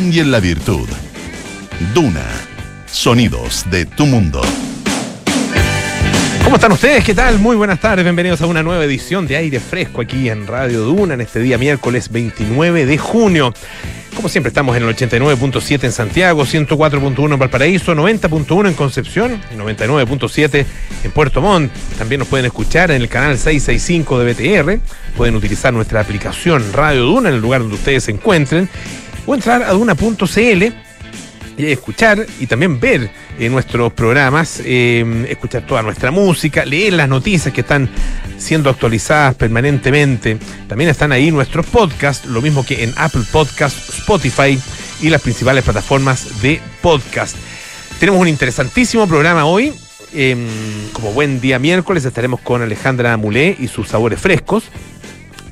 y en la virtud. Duna. Sonidos de tu mundo. ¿Cómo están ustedes? ¿Qué tal? Muy buenas tardes. Bienvenidos a una nueva edición de Aire Fresco aquí en Radio Duna en este día miércoles 29 de junio. Como siempre estamos en el 89.7 en Santiago, 104.1 en Valparaíso, 90.1 en Concepción y 99.7 en Puerto Montt. También nos pueden escuchar en el canal 665 de BTR. Pueden utilizar nuestra aplicación Radio Duna en el lugar donde ustedes se encuentren o entrar a duna.cl y escuchar y también ver eh, nuestros programas, eh, escuchar toda nuestra música, leer las noticias que están siendo actualizadas permanentemente. También están ahí nuestros podcasts, lo mismo que en Apple Podcasts, Spotify y las principales plataformas de podcast. Tenemos un interesantísimo programa hoy. Eh, como buen día miércoles estaremos con Alejandra Mulé y sus sabores frescos.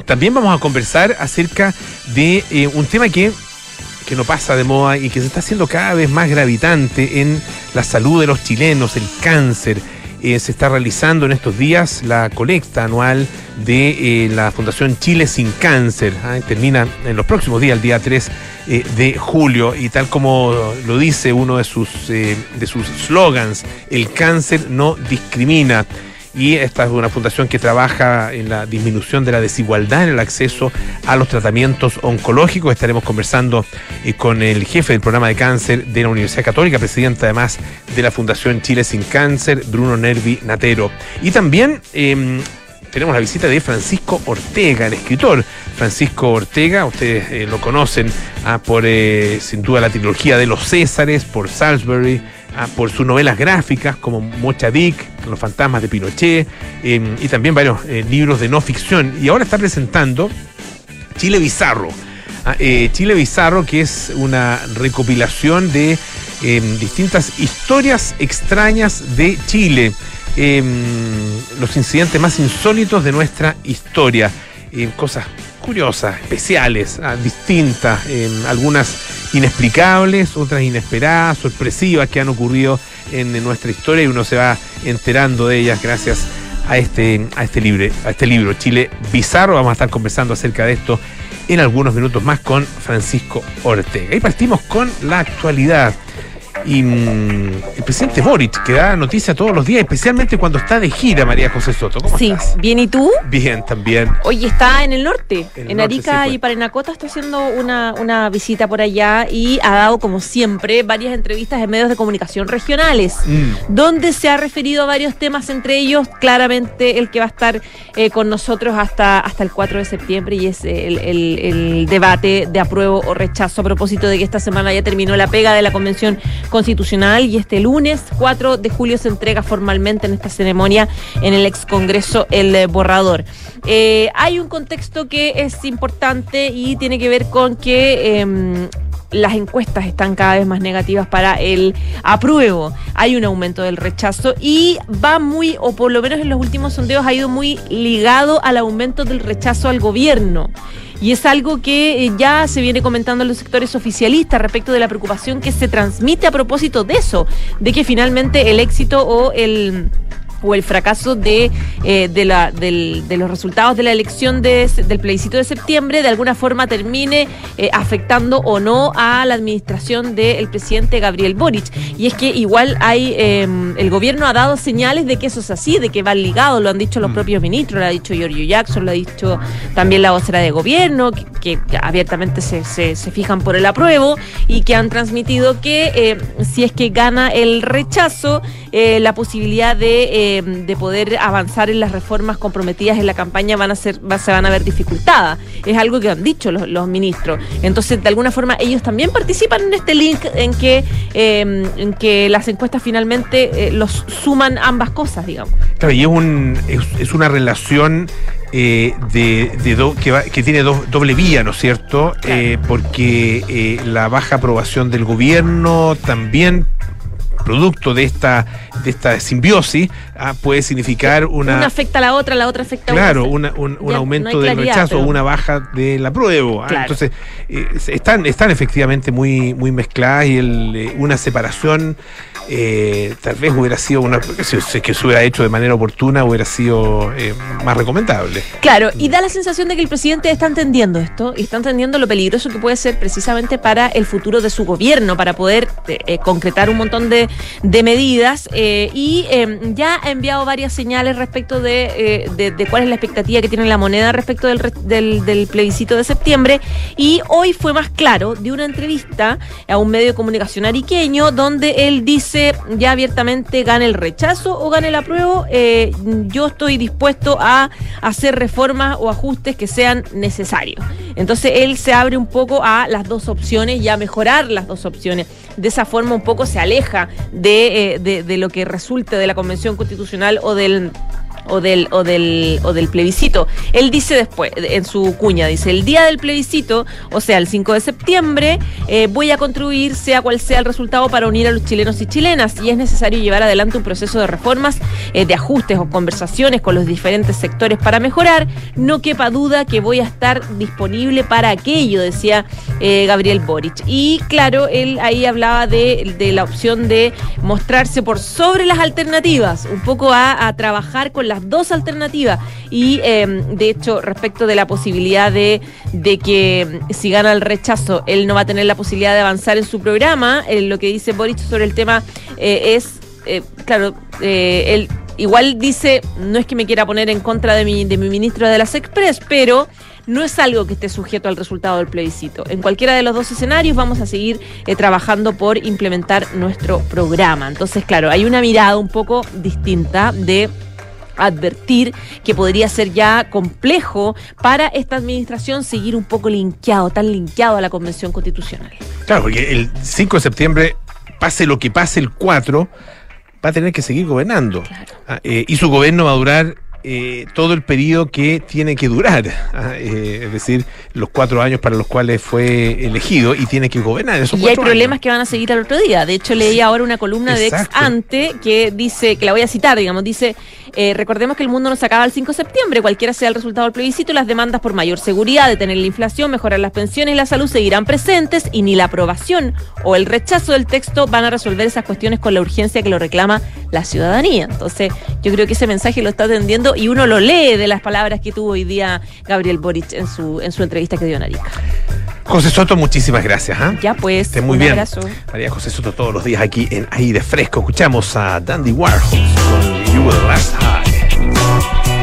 También vamos a conversar acerca de eh, un tema que que no pasa de moda y que se está haciendo cada vez más gravitante en la salud de los chilenos, el cáncer. Eh, se está realizando en estos días la colecta anual de eh, la Fundación Chile Sin Cáncer. ¿ah? Termina en los próximos días, el día 3 eh, de julio. Y tal como lo dice uno de sus, de sus slogans, el cáncer no discrimina y esta es una fundación que trabaja en la disminución de la desigualdad en el acceso a los tratamientos oncológicos. Estaremos conversando eh, con el jefe del programa de cáncer de la Universidad Católica, presidente además de la Fundación Chile Sin Cáncer, Bruno Nervi Natero. Y también eh, tenemos la visita de Francisco Ortega, el escritor. Francisco Ortega, ustedes eh, lo conocen ah, por eh, sin duda la trilogía de los Césares, por Salisbury, ah, por sus novelas gráficas como Mocha Dick, Los fantasmas de Pinochet, eh, y también varios eh, libros de no ficción. Y ahora está presentando Chile Bizarro. Ah, eh, Chile Bizarro, que es una recopilación de eh, distintas historias extrañas de Chile. Eh, los incidentes más insólitos de nuestra historia. Cosas curiosas, especiales, ah, distintas, eh, algunas inexplicables, otras inesperadas, sorpresivas que han ocurrido en, en nuestra historia y uno se va enterando de ellas gracias a este, a este, libre, a este libro, Chile Bizarro. Vamos a estar conversando acerca de esto en algunos minutos más con Francisco Ortega. Y partimos con la actualidad. Y mm, el presidente Boric, que da noticia todos los días, especialmente cuando está de gira, María José Soto. ¿Cómo Sí, estás? bien, ¿y tú? Bien, también. Oye, está en el norte, En el en, norte, Arica sí, pues. y Parinacota, está haciendo una, una visita por allá y ha dado, como siempre, varias entrevistas en medios de comunicación regionales, Mm. donde se ha referido a varios temas, entre ellos, claramente, el que va a estar eh, con nosotros hasta, hasta el 4 de septiembre y es el, el- el debate de apruebo o rechazo a propósito de que esta semana ya terminó la pega de la Convención Constitucional y este lunes, 4 de julio, se entrega formalmente en esta ceremonia en el ex Congreso el borrador. Eh, hay un contexto que es importante y tiene que ver con que em, las encuestas están cada vez más negativas para el apruebo. Hay un aumento del rechazo y va muy, o por lo menos en los últimos sondeos, ha ido muy ligado al aumento del rechazo al gobierno. Y es algo que eh, ya se viene comentando en los sectores oficialistas respecto de la preocupación que se transmite a propósito de eso, de que finalmente el éxito o el o el fracaso de, eh, de, la, del- de los resultados de la elección de, del plebiscito de septiembre de alguna forma termine eh, afectando o no a la administración del presidente Gabriel Boric. Y es que igual hay, eh, el gobierno ha dado señales de que eso es así, de que van ligados, lo han dicho los propios ministros, lo ha dicho Giorgio Jackson, lo ha dicho también la vocera de gobierno, que, que abiertamente se, se- se fijan por el apruebo y que han transmitido que eh, si es que gana el rechazo, la posibilidad de, eh, de poder avanzar en las reformas comprometidas en la campaña van a ser, va- se van a ver dificultadas. Es algo que han dicho los, los ministros. Entonces, de alguna forma, ellos también participan en este link en que, eh, en que las encuestas finalmente eh, los suman ambas cosas, digamos. Claro, y es, un, es, es una relación eh, de, de do- que, va- que tiene do- doble vía, ¿no es cierto? Eh, porque eh, la baja aprobación del gobierno también producto de esta, de esta simbiosis ah, puede significar una... Una afecta a la otra, la otra afecta a Claro, una. una- un, un Ya aumento no del claridad, rechazo o pero- una baja de la prueba. Claro. Entonces, eh, están, están efectivamente muy, muy mezcladas y el, eh, una separación eh, tal vez hubiera sido una se, que se hubiera hecho de manera oportuna, hubiera sido eh, más recomendable. Claro, y da la sensación de que el presidente está entendiendo esto y está entendiendo lo peligroso que puede ser precisamente para el futuro de su gobierno, para poder concretar un montón de, de medidas eh, y eh, ya ha enviado varias señales respecto de, eh, de- de cuál es la expectativa que tiene la moneda respecto del, del, del plebiscito de septiembre y hoy fue más claro de una entrevista a un medio de comunicación ariqueño donde él dice ya abiertamente gane el rechazo o gane el apruebo, eh, yo estoy dispuesto a hacer reformas o ajustes que sean necesarios. Entonces él se abre un poco a las dos opciones y a mejorar las dos opciones. De esa forma un poco se aleja de, eh, de, de lo que resulte de la Convención Constitucional o del o del, o del, o del plebiscito. Él dice después, en su cuña, dice, el día del plebiscito, o sea, el 5 de septiembre, eh, voy a contribuir, sea cual sea el resultado, para unir a los chilenos y chilenas. Y es necesario llevar adelante un proceso de reformas, eh, de ajustes o conversaciones con los diferentes sectores para mejorar. No quepa duda que voy a estar disponible para aquello, decía eh, Gabriel Boric. Y claro, él ahí hablaba de, de la opción de mostrarse por sobre las alternativas, un poco a, a trabajar con las dos alternativas. Y eh, de hecho, respecto de la posibilidad de, de que mm, si gana el rechazo, él no va a tener la posibilidad de avanzar en su programa, eh, lo que dice Boric sobre el tema eh, es, eh, claro, él igual dice, no es que me quiera poner en contra de mi, de mi ministro de las Express, pero no es algo que esté sujeto al resultado del plebiscito. En cualquiera de los dos escenarios vamos a seguir trabajando por implementar nuestro programa. Entonces, claro, hay una mirada un poco distinta de advertir que podría ser ya complejo para esta administración seguir un poco linkeado, tan linkeado a la Convención Constitucional. Claro, porque el 5 de septiembre, pase lo que pase el 4, va a tener que seguir gobernando. Ah, eh, y su gobierno va a durar eh, todo el periodo que tiene que durar. ah, eh, es decir, los cuatro años para los cuales fue elegido y tiene que gobernar. esos Y hay problemas años. que van a seguir al otro día. De hecho, leí ahora una columna de ex ante que dice, que la voy a citar, digamos, dice, eh, recordemos que el mundo nos acaba el 5 de septiembre, cualquiera sea el resultado del plebiscito, las demandas por mayor seguridad, detener la inflación, mejorar las pensiones y la salud seguirán presentes y ni la aprobación o el rechazo del texto van a resolver esas cuestiones con la urgencia que lo reclama la ciudadanía. Entonces, yo creo que ese mensaje lo está atendiendo y uno lo lee de las palabras que tuvo hoy día Gabriel Boric en su, en su entrevista que dio en Arica. José Soto, muchísimas gracias. ¿ah? Ya pues, Esté muy un bien. abrazo. María José Soto todos los días aquí en Aire Fresco. Escuchamos a Dandy Warhol con You Will Last High.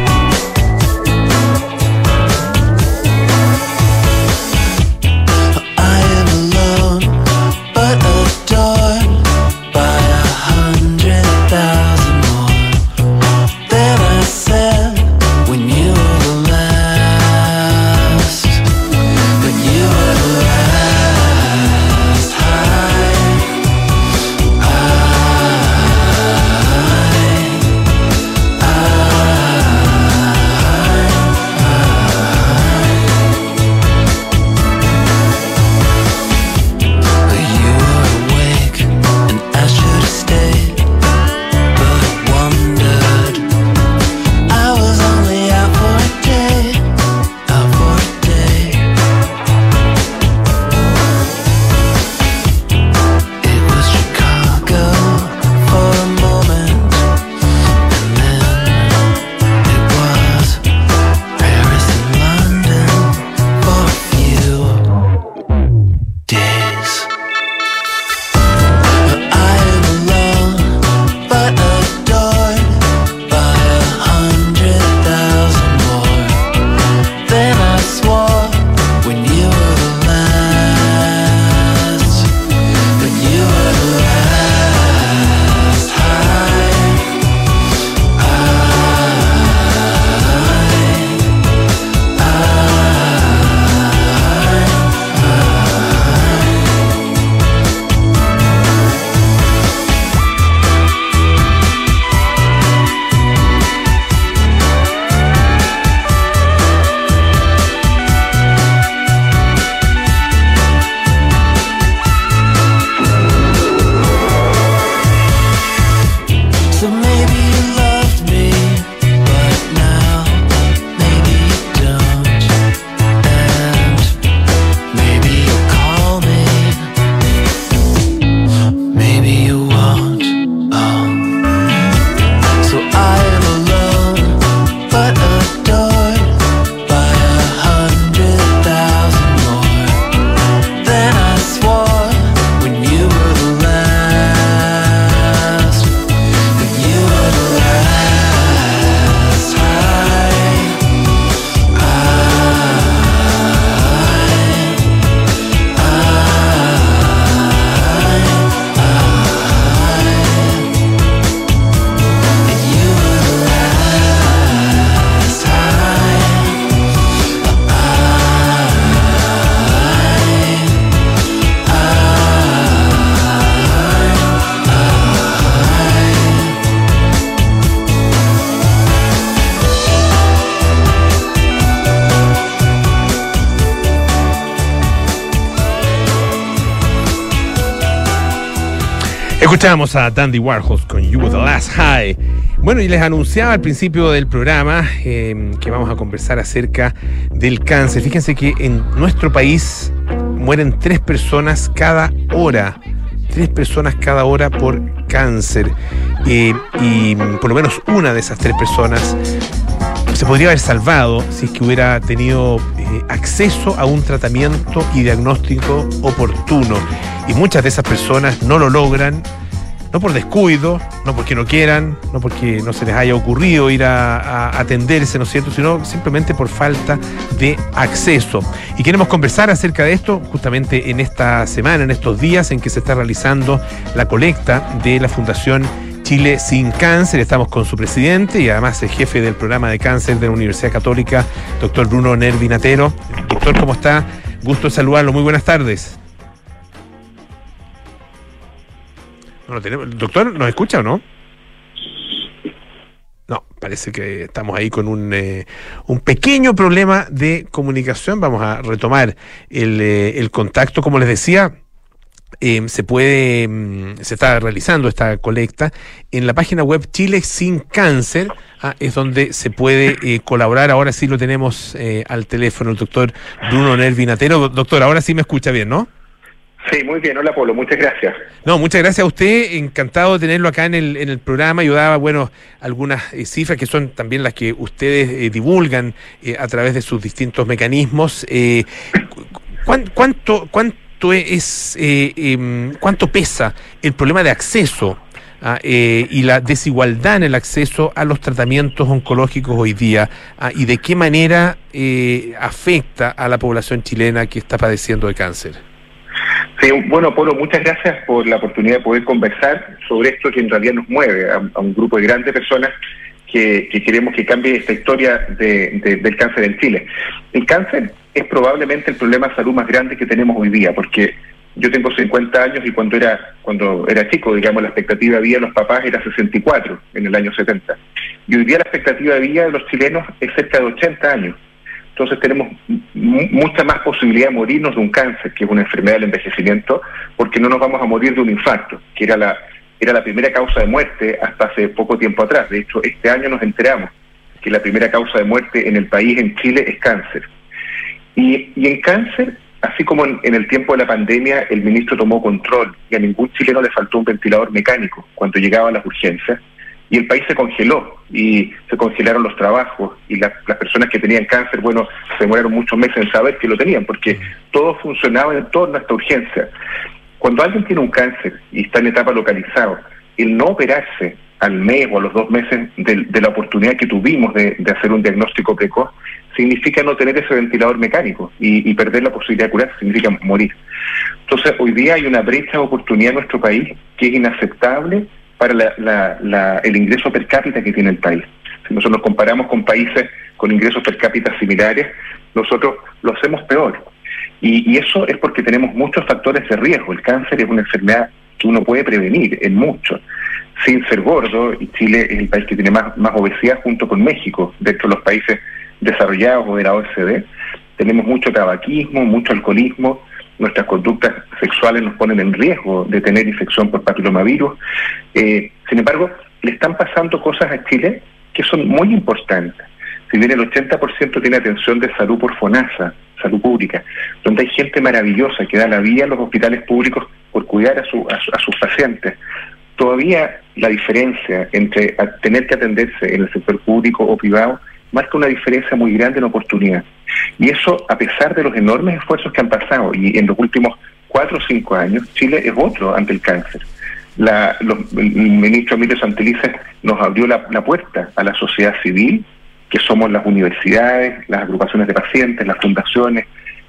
Escuchamos a Dandy Warhol con You Were the Last High. Bueno, y les anunciaba al principio del programa eh, que vamos a conversar acerca del cáncer. Fíjense que en nuestro país mueren tres personas cada hora. Tres personas cada hora por cáncer. Eh, y por lo menos una de esas tres personas se podría haber salvado si es que hubiera tenido acceso a un tratamiento y diagnóstico oportuno. Y muchas de esas personas no lo logran, no por descuido, no porque no quieran, no porque no se les haya ocurrido ir a, a atenderse, ¿no es cierto?, sino simplemente por falta de acceso. Y queremos conversar acerca de esto justamente en esta semana, en estos días en que se está realizando la colecta de la Fundación Chile sin cáncer. Estamos con su presidente y además el jefe del programa de cáncer de la Universidad Católica, doctor Bruno Nervinatero. Doctor, ¿cómo está? Gusto saludarlo. Muy buenas tardes. No tenemos. Doctor, ¿nos escucha o no? No, parece que estamos ahí con un, eh, un pequeño problema de comunicación. Vamos a retomar el, eh, el contacto. Como les decía, eh, se puede, mm, se está realizando esta colecta en la página web Chile sin cáncer, ah, es donde se puede eh, colaborar. Ahora sí lo tenemos eh, al teléfono el doctor Bruno Nervinatero. Doctor, ahora sí me escucha bien, ¿no? Sí, muy bien. Hola, Pablo. Muchas gracias. No, muchas gracias a usted. Encantado de tenerlo acá en el, en el programa. Yo daba, bueno, algunas eh, cifras que son también las que ustedes eh, divulgan eh, a través de sus distintos mecanismos. Eh, ¿cuán- ¿Cuánto, cuánto es, eh, em, cuánto pesa el problema de acceso ah, eh, y la desigualdad en el acceso a los tratamientos oncológicos hoy día? Ah, ¿Y de qué manera eh, afecta a la población chilena que está padeciendo de cáncer? Sí, bueno, Pablo, muchas gracias por la oportunidad de poder conversar sobre esto que en realidad nos mueve a un grupo de grandes personas que, que queremos que cambie esta historia de- de- del cáncer en Chile. El cáncer es probablemente el problema de salud más grande que tenemos hoy día, porque yo tengo 50 años y cuando era cuando era chico, digamos, la expectativa de vida de los papás era 64 en el año 70. Y hoy día la expectativa de vida de los chilenos es cerca de 80 años. Entonces tenemos mu- mucha más posibilidad de morirnos de un cáncer, que es una enfermedad del envejecimiento, porque no nos vamos a morir de un infarto, que era la, era la primera causa de muerte hasta hace poco tiempo atrás. De hecho, este año nos enteramos que la primera causa de muerte en el país, en Chile, es cáncer. Y, y en cáncer, así como en, en el tiempo de la pandemia, el ministro tomó control y a ningún chileno le faltó un ventilador mecánico cuando llegaba a las urgencias, y el país se congeló y se congelaron los trabajos y la- las personas que tenían cáncer, bueno, se demoraron muchos meses en saber que lo tenían porque todo funcionaba en torno a esta urgencia. Cuando alguien tiene un cáncer y está en etapa localizado, el no operarse al mes o a los dos meses de, la oportunidad que tuvimos de, hacer un diagnóstico precoz, significa no tener ese ventilador mecánico y, perder la posibilidad de curar, significa morir. Entonces, hoy día hay una brecha de oportunidad en nuestro país que es inaceptable para la- el ingreso per cápita que tiene el país. Si nosotros nos comparamos con países con ingresos per cápita similares, nosotros lo hacemos peor. Y, y eso es porque tenemos muchos factores de riesgo. El cáncer es una enfermedad que uno puede prevenir en muchos, sin ser gordo, y Chile es el país que tiene más, más obesidad junto con México, dentro de los países desarrollados o de la OECD. Tenemos mucho tabaquismo, mucho alcoholismo, nuestras conductas sexuales nos ponen en riesgo de tener infección por papilomavirus. Eh, sin embargo, le están pasando cosas a Chile que son muy importantes. Si bien el 80% tiene atención de salud por FONASA, salud pública, donde hay gente maravillosa que da la vida a los hospitales públicos por cuidar a, su- a su- a sus pacientes, todavía la diferencia entre tener que atenderse en el sector público o privado marca una diferencia muy grande en oportunidad. Y eso a pesar de los enormes esfuerzos que han pasado y en los últimos cuatro o cinco años, Chile es otro ante el cáncer. La, los- el ministro Emilio Santelices nos abrió la puerta a la sociedad civil, que somos las universidades, las agrupaciones de pacientes, las fundaciones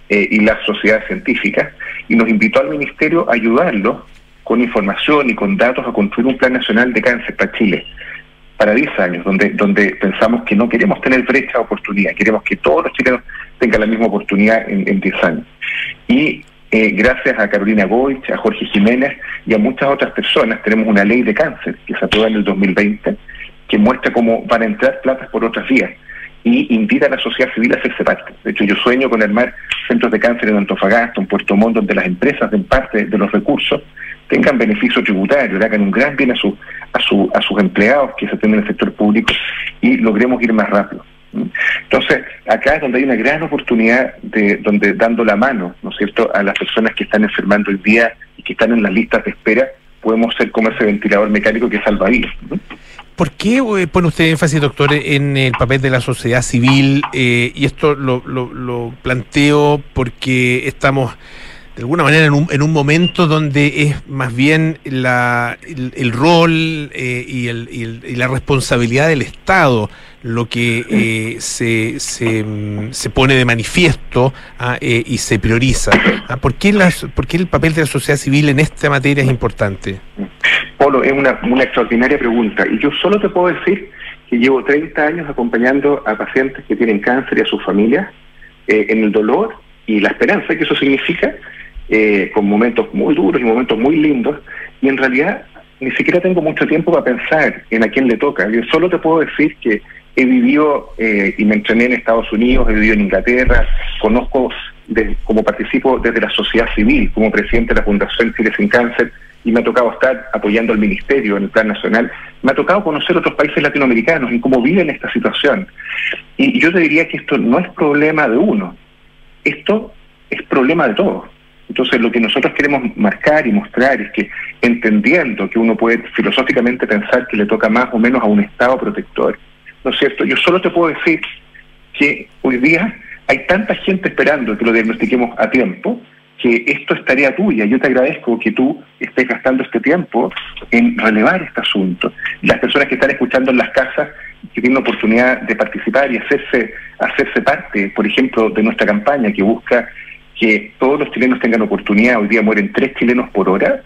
eh, y las sociedades científicas, y nos invitó al ministerio a ayudarlo con información y con datos a construir un plan nacional de cáncer para Chile para 10 años, donde, donde pensamos que no queremos tener brecha de oportunidad, queremos que todos los chilenos tengan la misma oportunidad en, en 10 años. Y eh, gracias a Carolina Goich, a Jorge Jiménez y a muchas otras personas, tenemos una ley de cáncer que se aprueba en el 2020, que muestra cómo van a entrar platas por otras vías y invita a la sociedad civil a hacerse parte. De hecho, yo sueño con armar centros de cáncer en Antofagasta, en Puerto Montt, donde las empresas den parte de los recursos tengan beneficio tributario, le hagan un gran bien a, su, a, su, a sus empleados que se atienden en el sector público y logremos ir más rápido. Entonces, acá es donde hay una gran oportunidad de donde dando la mano, ¿no es cierto?, a las personas que están enfermando hoy día y que están en las listas de espera, podemos ser como ese ventilador mecánico que salva vidas. ¿Por qué pone usted énfasis, doctor, en el papel de la sociedad civil? Eh, y esto lo, lo, lo planteo porque estamos de alguna manera en un, en un momento donde es más bien la, el, el rol eh, y, el, y, el- y la responsabilidad del Estado lo que eh, se, se, mm, se pone de manifiesto ah, eh, y se prioriza. Ah, ¿por, qué las, ¿Por qué el papel de la sociedad civil en esta materia es importante? Polo, es una, una extraordinaria pregunta. Y yo solo te puedo decir que llevo 30 años acompañando a pacientes que tienen cáncer y a sus familias eh, en el dolor y la esperanza que eso significa, eh, con momentos muy duros y momentos muy lindos. Y en realidad ni siquiera tengo mucho tiempo para pensar en a quién le toca. Yo solo te puedo decir que he vivido eh, y me entrené en Estados Unidos, he vivido en Inglaterra, conozco de- como participo desde la sociedad civil, como presidente de la Fundación Chile Sin Cáncer, y me ha tocado estar apoyando al Ministerio en el plan nacional, me ha tocado conocer otros países latinoamericanos y cómo viven esta situación. Y yo te diría que esto no es problema de uno, esto es problema de todos. Entonces lo que nosotros queremos marcar y mostrar es que entendiendo que uno puede filosóficamente pensar que le toca más o menos a un Estado protector, ¿no es cierto? Yo solo te puedo decir que hoy día hay tanta gente esperando que lo diagnostiquemos a tiempo que esto es tarea tuya. Yo te agradezco que tú estés gastando este tiempo en relevar este asunto. Las personas que están escuchando en las casas, que tienen la oportunidad de participar y hacerse, hacerse parte, por ejemplo, de nuestra campaña que busca que todos los chilenos tengan oportunidad. Hoy día mueren tres chilenos por hora.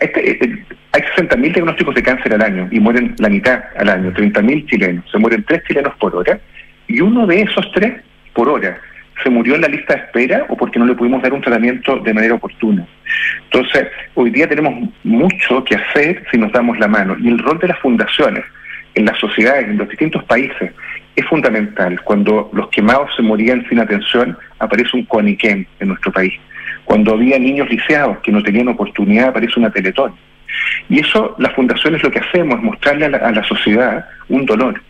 Este, eh, hay 60.000 diagnósticos de cáncer al año y mueren la mitad al año, 30.000 chilenos. Se mueren tres chilenos por hora y uno de esos tres por hora se murió en la lista de espera o porque no le pudimos dar un tratamiento de manera oportuna. Entonces, hoy día tenemos mucho que hacer si nos damos la mano y el rol de las fundaciones en las sociedades, en los distintos países, es fundamental. Cuando los quemados se morían sin atención, aparece un CONIQUEM en nuestro país. Cuando había niños lisiados que no tenían oportunidad, aparece una Teletón. Y eso, las fundaciones lo que hacemos es mostrarle a la, a la sociedad un dolor.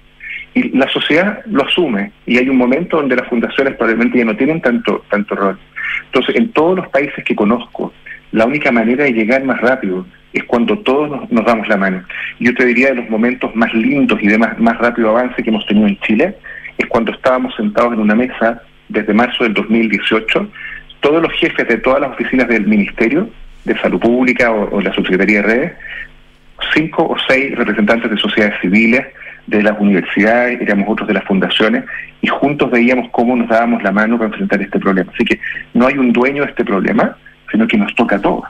Y la sociedad lo asume. Y hay un momento donde las fundaciones probablemente ya no tienen tanto, tanto rol. Entonces, en todos los países que conozco, la única manera de llegar más rápido es cuando todos nos, nos damos la mano. Yo te diría de los momentos más lindos y de más, más rápido avance que hemos tenido en Chile, es cuando estábamos sentados en una mesa desde marzo del 2018, todos los jefes de todas las oficinas del Ministerio de Salud Pública o, o la Subsecretaría de Redes, cinco o seis representantes de sociedades civiles, de las universidades, éramos otros de las fundaciones, y juntos veíamos cómo nos dábamos la mano para enfrentar este problema. Así que no hay un dueño de este problema, sino que nos toca a todos.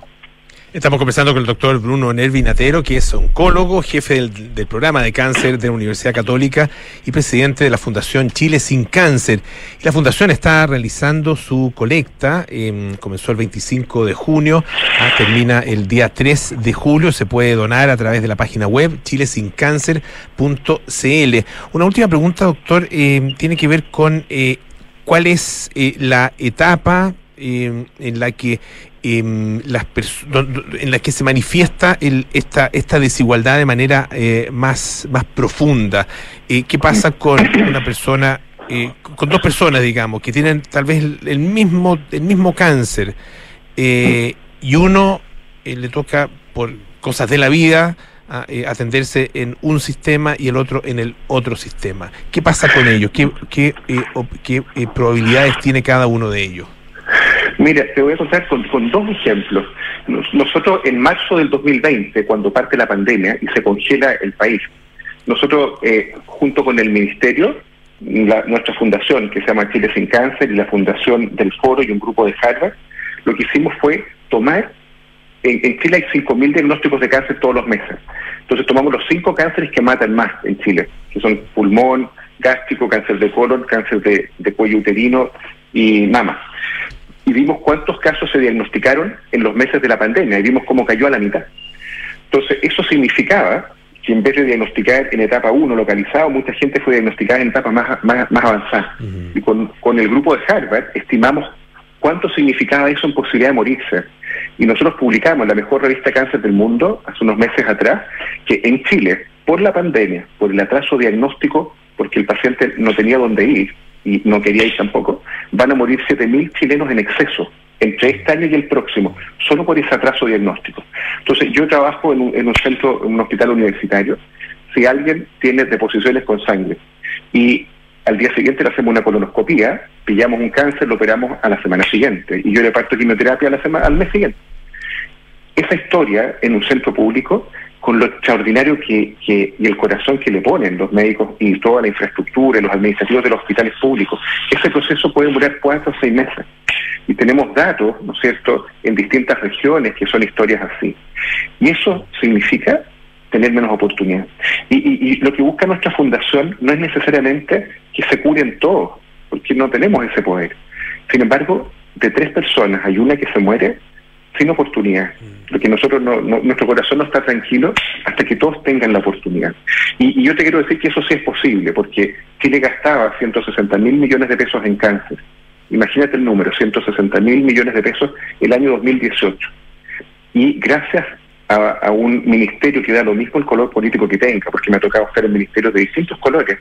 Estamos conversando con el doctor Bruno Nervi Natero, que es oncólogo, jefe del, programa de cáncer de la Universidad Católica y presidente de la Fundación Chile Sin Cáncer. La Fundación está realizando su colecta, eh, comenzó el 25 de junio, ah, termina el día 3 de julio, se puede donar a través de la página web chilesincáncer.cl. Una última pregunta, doctor, eh, tiene que ver con eh, cuál es la etapa en la que eh, las en la que se manifiesta el, esta, esta desigualdad de manera eh, más, más profunda. Eh, ¿Qué pasa con una persona, eh, con dos personas, digamos, que tienen tal vez el, mismo, el mismo cáncer eh, y uno eh, le toca por cosas de la vida atenderse en un sistema y el otro en el otro sistema? ¿Qué pasa con ellos? ¿Qué, qué, qué probabilidades tiene cada uno de ellos? Mira, te voy a contar con, dos ejemplos. Nosotros en marzo del 2020, cuando parte la pandemia y se congela el país, nosotros eh, junto con el ministerio, nuestra fundación que se llama Chile Sin Cáncer y la fundación del Foro y un grupo de Harvard, lo que hicimos fue tomar, en, en Chile hay 5.000 diagnósticos de cáncer todos los meses. Entonces tomamos los cinco cánceres que matan más en Chile, que son pulmón, gástrico, cáncer de colon, cáncer de, de cuello uterino y mama y vimos cuántos casos se diagnosticaron en los meses de la pandemia y vimos cómo cayó a la mitad. Entonces, eso significaba que en vez de diagnosticar en etapa 1 localizado, mucha gente fue diagnosticada en etapa más, más, más avanzada. Uh -huh. Y con, con el grupo de Harvard estimamos cuánto significaba eso en posibilidad de morirse. Y nosotros publicamos en la mejor revista cáncer del mundo hace unos meses atrás que en Chile, por la pandemia, por el atraso diagnóstico, porque el paciente no tenía dónde ir y no quería ir tampoco, van a morir 7.000 chilenos en exceso entre este año y el próximo, solo por ese atraso diagnóstico. Entonces, yo trabajo en un, en un centro, en un hospital universitario. Si alguien tiene deposiciones con sangre y al día siguiente le hacemos una colonoscopía, pillamos un cáncer, lo operamos a la semana siguiente y yo le parto quimioterapia a la semana, al mes siguiente. Esa historia en un centro público, con lo extraordinario que, que y el corazón que le ponen los médicos y toda la infraestructura, los administrativos de los hospitales públicos, ese proceso puede durar cuatro o seis meses. Y tenemos datos, ¿no es cierto?, en distintas regiones que son historias así. Y eso significa tener menos oportunidad. Y, y, y lo que busca nuestra fundación no es necesariamente que se curen todos, porque no tenemos ese poder. Sin embargo, de tres personas hay una que se muere sin oportunidad, porque nosotros no, no- nuestro corazón no está tranquilo hasta que todos tengan la oportunidad. Y, y yo te quiero decir que eso sí es posible, porque Chile gastaba 160 mil millones de pesos en cáncer. Imagínate el número, 160 mil millones de pesos el año 2018. Y gracias a, a un ministerio que da lo mismo el color político que tenga, porque me ha tocado estar en ministerios de distintos colores,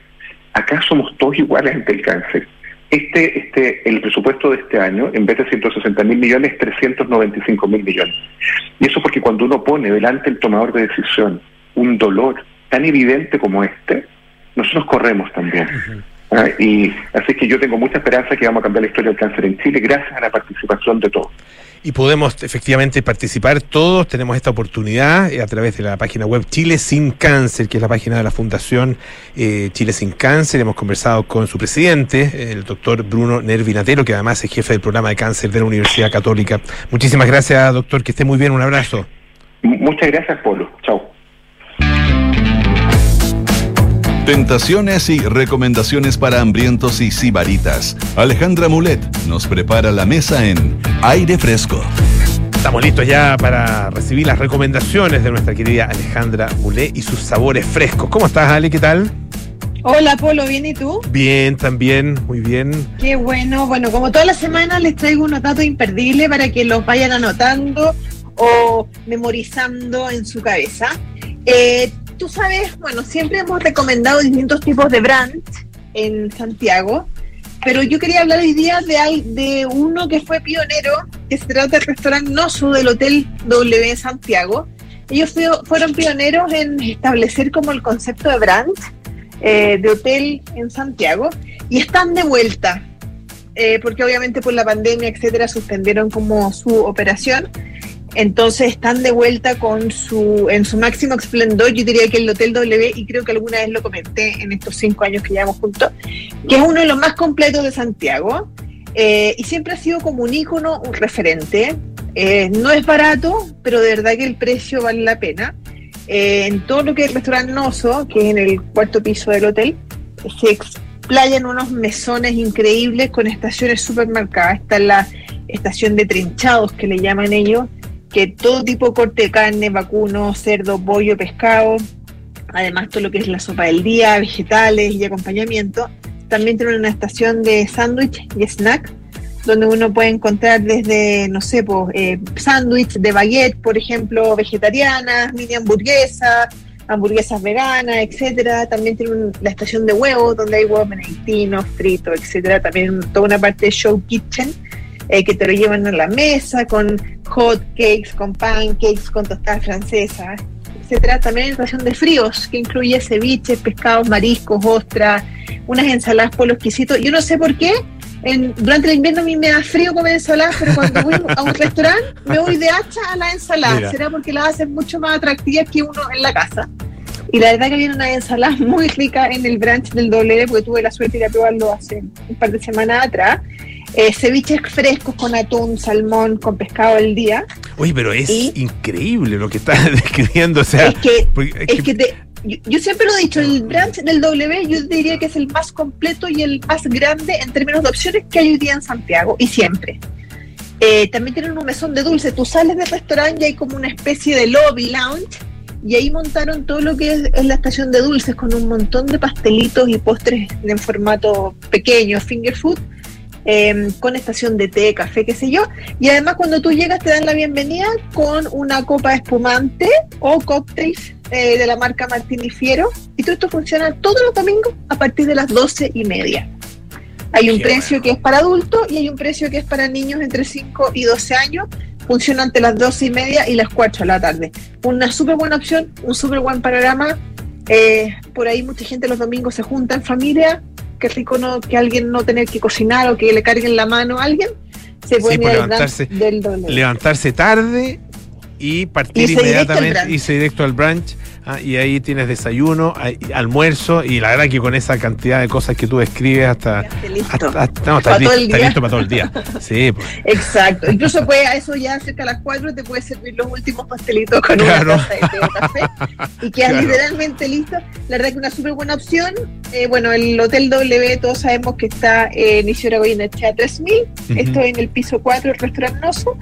acá somos todos iguales ante el cáncer. Este, este, el presupuesto de este año, en vez de 160 mil millones, 395 mil millones. Y eso porque cuando uno pone delante el tomador de decisión un dolor tan evidente como este, nosotros corremos también. Ah, y así que yo tengo mucha esperanza que vamos a cambiar la historia del cáncer en Chile gracias a la participación de todos. Y podemos efectivamente participar todos, tenemos esta oportunidad eh, a través de la página web Chile Sin Cáncer, que es la página de la Fundación eh, Chile Sin Cáncer. Hemos conversado con su presidente, el doctor Bruno Nervinatero, que además es jefe del programa de cáncer de la Universidad Católica. Muchísimas gracias, doctor, que esté muy bien, un abrazo. Muchas gracias, Polo. Chao. Tentaciones y recomendaciones para hambrientos y sibaritas. Alejandra Mulet nos prepara la mesa en Aire Fresco. Estamos listos ya para recibir las recomendaciones de nuestra querida Alejandra Mulé y sus sabores frescos. ¿Cómo estás, Ale? ¿Qué tal? Hola Polo, ¿bien y tú? Bien, también, muy bien. Qué bueno. Bueno, como toda la semana les traigo unos datos imperdibles para que los vayan anotando o memorizando en su cabeza. Eh, tú sabes, bueno, siempre hemos recomendado distintos tipos de brands en Santiago, pero yo quería hablar hoy día de, de uno que fue pionero, que se trata del restaurante Nosu del Hotel W Santiago. Ellos fui- fueron pioneros en establecer como el concepto de brand eh, de hotel en Santiago y están de vuelta, eh, porque obviamente por la pandemia, etcétera, suspendieron como su operación. Entonces están de vuelta con su, en su máximo esplendor, yo diría que el Hotel W, y creo que alguna vez lo comenté en estos cinco años que llevamos juntos, que es uno de los más completos de Santiago, eh, y siempre ha sido como un ícono, un referente. Eh, no es barato, pero de verdad que el precio vale la pena. Eh, en todo lo que es el restaurante Noso, que es en el cuarto piso del hotel, se explayan unos mesones increíbles con estaciones súper marcadas. Está la estación de trinchados que le llaman ellos, que todo tipo de corte de carne, vacuno, cerdo, pollo, pescado, además todo lo que es la sopa del día, vegetales y acompañamiento. También tiene una estación de sándwich y snack, donde uno puede encontrar desde, no sé, pues, eh, sándwich de baguette, por ejemplo, vegetarianas, mini hamburguesas, hamburguesas veganas, etcétera. También tiene un- la estación de huevos, donde hay huevos benedictinos, fritos, etcétera. También toda una parte de show kitchen, eh, que te lo llevan a la mesa con hot cakes, con pancakes, con tostadas francesas, etcétera. También hay estación de fríos, que incluye ceviches, pescados, mariscos, ostras, unas ensaladas por los exquisitos. Yo no sé por qué, en- durante el invierno a mí me da frío comer ensaladas, pero cuando voy a un restaurante me voy de hacha a la ensalada. Mira. Será porque las hacen mucho más atractivas que uno en la casa. Y la verdad que viene una ensalada muy rica en el brunch del doble, porque tuve la suerte de ir a probarlo hace un par de semanas atrás. Eh, ceviches frescos con atún, salmón, con pescado al día. Oye, pero es ¿Y? increíble lo que estás describiendo. O sea, es que porque- es que- que te- yo, yo siempre lo he dicho, el brunch del W yo diría que es el más completo y el más grande en términos de opciones que hay hoy día en Santiago, y siempre. Eh, también tienen un mesón de dulce. Tú sales del restaurante y hay como una especie de lobby lounge, y ahí montaron todo lo que es, es la estación de dulces con un montón de pastelitos y postres en formato pequeño, finger food, eh, con estación de té, café, qué sé yo. Y además cuando tú llegas te dan la bienvenida con una copa espumante o cócteles eh, de la marca Martini Fiero. Y todo esto funciona todos los domingos a partir de las doce y media. Hay un Qué precio que es para adultos y hay un precio que es para niños entre 5 y 12 años. Funciona entre las 12 y media y las 4 de la tarde. Una súper buena opción, un súper buen panorama. Eh, por ahí mucha gente los domingos se junta en familia. Qué rico no, que alguien no tener que cocinar o que le carguen la mano a alguien. Se puede por ir al levantarse- del doble. Levantarse tarde y partir al inmediatamente, irse directo al brunch. Ah, y ahí tienes desayuno, almuerzo, y la verdad que con esa cantidad de cosas que tú describes hasta. Listo. hasta- hasta- no, estás Para todo listo, el estás día. listo para todo el día. Sí, pues. Exacto. Incluso puede, a eso ya cerca de las 4 te puede servir los últimos pastelitos con Claro. una taza de té o café y quedas Claro. literalmente listo. La verdad que una súper buena opción. Eh, bueno, el Hotel W todos sabemos que está en Isidora Goyenechea 3000. Ujú. Esto en el piso 4 del restaurante Noso.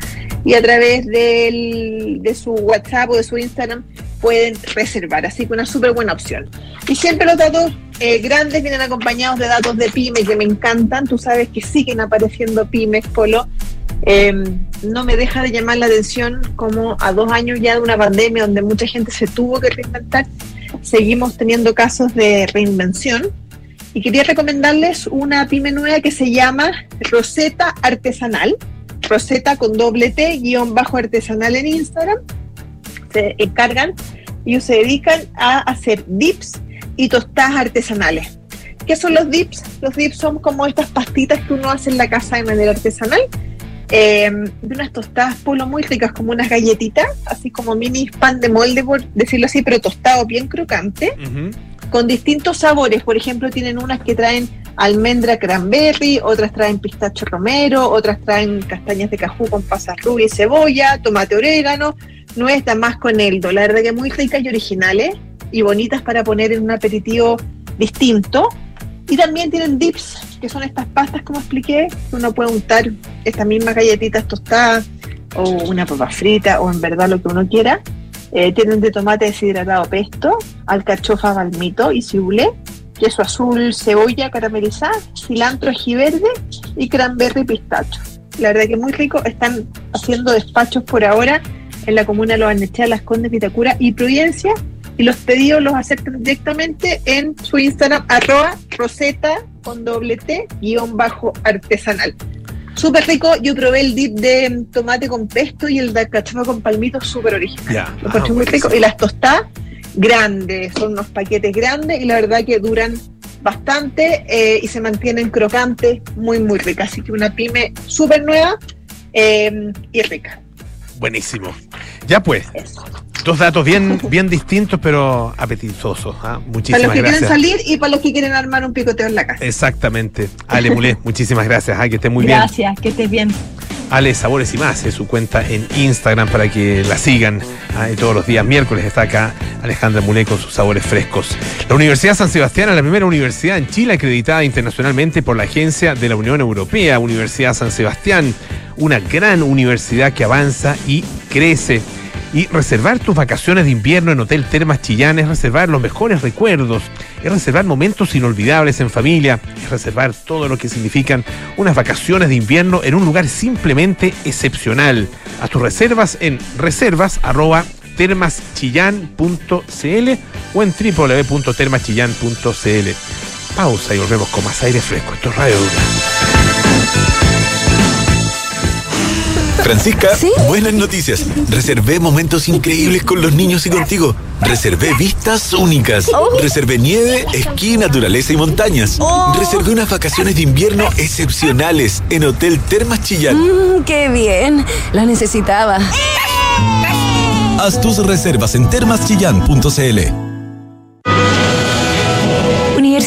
Y a través del, de su WhatsApp o de su Instagram pueden reservar. Así que una súper buena opción. Y siempre los datos eh, grandes vienen acompañados de datos de pyme que me encantan. Tú sabes que siguen apareciendo pymes, Polo. Eh, no me deja de llamar la atención como a dos años ya de una pandemia donde mucha gente se tuvo que reinventar, seguimos teniendo casos de reinvención. Y quería recomendarles una pyme nueva que se llama Roseta Artesanal. Roseta con doble T, guion bajo artesanal en Instagram. Se encargan, ellos se dedican a hacer dips y tostadas artesanales. ¿Qué son los dips? Los dips son como estas pastitas que uno hace en la casa de manera artesanal. eh, de unas tostadas polo muy ricas, como unas galletitas, así como mini pan de molde, por decirlo así, pero tostado bien crocante Ujú. con distintos sabores. Por ejemplo, tienen unas que traen almendra cranberry, otras traen pistacho romero, otras traen castañas de cajú con pasas rubias y cebolla, tomate orégano, nuez más con eldo. La verdad que muy ricas y originales y bonitas para poner en un aperitivo distinto. Y también tienen dips, que son estas pastas, como expliqué, que uno puede untar estas mismas galletitas tostadas o una papa frita o en verdad lo que uno quiera. Eh, tienen de tomate deshidratado pesto, alcachofa balmito y cibulet, queso azul, cebolla caramelizada, cilantro ají verde y cranberry pistacho. La verdad que muy rico. Están haciendo despachos por ahora en la comuna de Los Arnechea, Las Condes, Vitacura y Providencia. Y los pedidos los aceptan directamente en su Instagram, arroba roseta con doble T, guion bajo artesanal. Súper rico, yo probé el dip de tomate con pesto y el de alcachofa con palmito, súper original. Ya. Lo Ah, muy rico. Y las tostadas, grandes, son unos paquetes grandes y la verdad que duran bastante eh, y se mantienen crocantes, muy, muy ricas. Así que una pyme súper nueva eh, y rica. Buenísimo. Ya pues, Eso. Dos datos bien, bien distintos, pero apetitosos. ¿ah? Para Muchísimas los que gracias. quieren salir y para los que quieren armar un picoteo en la casa. Exactamente. Ale Mulé, muchísimas gracias. ah, que esté muy bien. Gracias, que estés bien. Ale Sabores y más es su cuenta en Instagram para que la sigan. Ah, todos los días miércoles está acá Alejandra Mulé con sus sabores frescos. La Universidad San Sebastián es la primera universidad en Chile acreditada internacionalmente por la Agencia de la Unión Europea. Universidad San Sebastián, una gran universidad que avanza y crece. Y reservar tus vacaciones de invierno en Hotel Termas Chillán es reservar los mejores recuerdos, es reservar momentos inolvidables en familia, es reservar todo lo que significan unas vacaciones de invierno en un lugar simplemente excepcional. A tus reservas en reservas arroba termaschillán.cl o en www.termaschillán.cl. Pausa y volvemos con más aire fresco. Esto es Radio. Francisca, ¿Sí? buenas noticias. Reservé momentos increíbles con los niños y contigo. Reservé vistas únicas. Oh. Reservé nieve, esquí, naturaleza y montañas. Oh. Reservé unas vacaciones de invierno excepcionales en Hotel Termas Chillán. Mmm, qué bien. La necesitaba. Haz tus reservas en termaschillán.cl.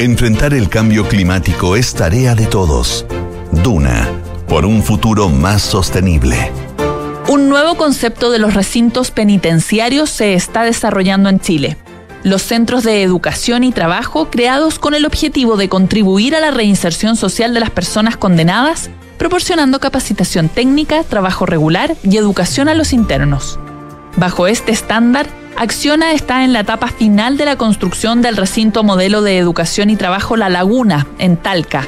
Enfrentar el cambio climático es tarea de todos. Duna, por un futuro más sostenible. Un nuevo concepto de los recintos penitenciarios se está desarrollando en Chile. Los centros de educación y trabajo creados con el objetivo de contribuir a la reinserción social de las personas condenadas, proporcionando capacitación técnica, trabajo regular y educación a los internos. Bajo este estándar, Acciona está en la etapa final de la construcción del recinto modelo de educación y trabajo La Laguna, en Talca.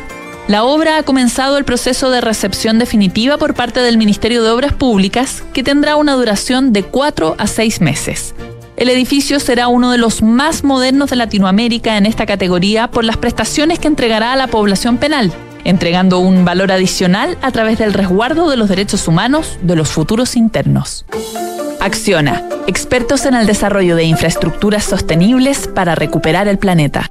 La obra ha comenzado el proceso de recepción definitiva por parte del Ministerio de Obras Públicas, que tendrá una duración de cuatro a seis meses. El edificio será uno de los más modernos de Latinoamérica en esta categoría por las prestaciones que entregará a la población penal, entregando un valor adicional a través del resguardo de los derechos humanos de los futuros internos. Acciona, expertos en el desarrollo de infraestructuras sostenibles para recuperar el planeta.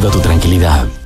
tu tranquilidad.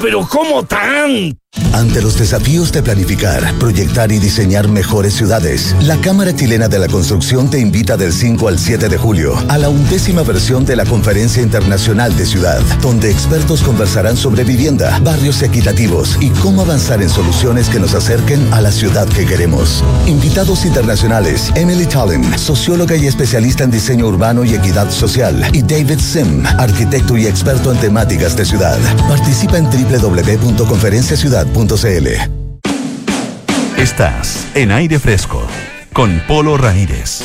pero ¿cómo tan? Ante los desafíos de planificar, proyectar y diseñar mejores ciudades, la Cámara Chilena de la Construcción te invita del 5 al 7 de julio a la undécima versión de la Conferencia Internacional de Ciudad, donde expertos conversarán sobre vivienda, barrios equitativos y cómo avanzar en soluciones que nos acerquen a la ciudad que queremos. Invitados internacionales, Emily Tallin, socióloga y especialista en diseño urbano y equidad social, y David Sim, arquitecto y experto en temáticas de ciudad. Participa en Estás en aire fresco con Polo Ramírez.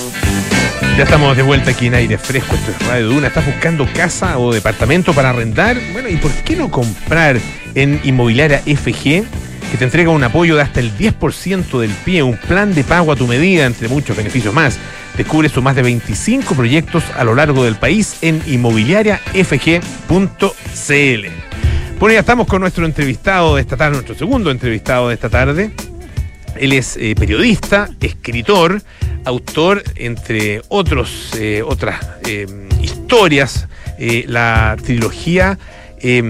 Ya estamos de vuelta aquí en aire fresco, esto es Radio Duna. ¿Estás buscando casa o departamento para arrendar? Bueno, ¿y por qué no comprar en Inmobiliaria FG? Que te entrega un apoyo de hasta el 10% del pie, un plan de pago a tu medida, entre muchos beneficios más. Descubre sus más de 25 proyectos a lo largo del país en inmobiliariafg.cl. Bueno, ya estamos con nuestro entrevistado de esta tarde, nuestro segundo entrevistado de esta tarde. Él es eh, periodista, escritor, autor, entre otros, eh, otras eh, historias, la trilogía eh,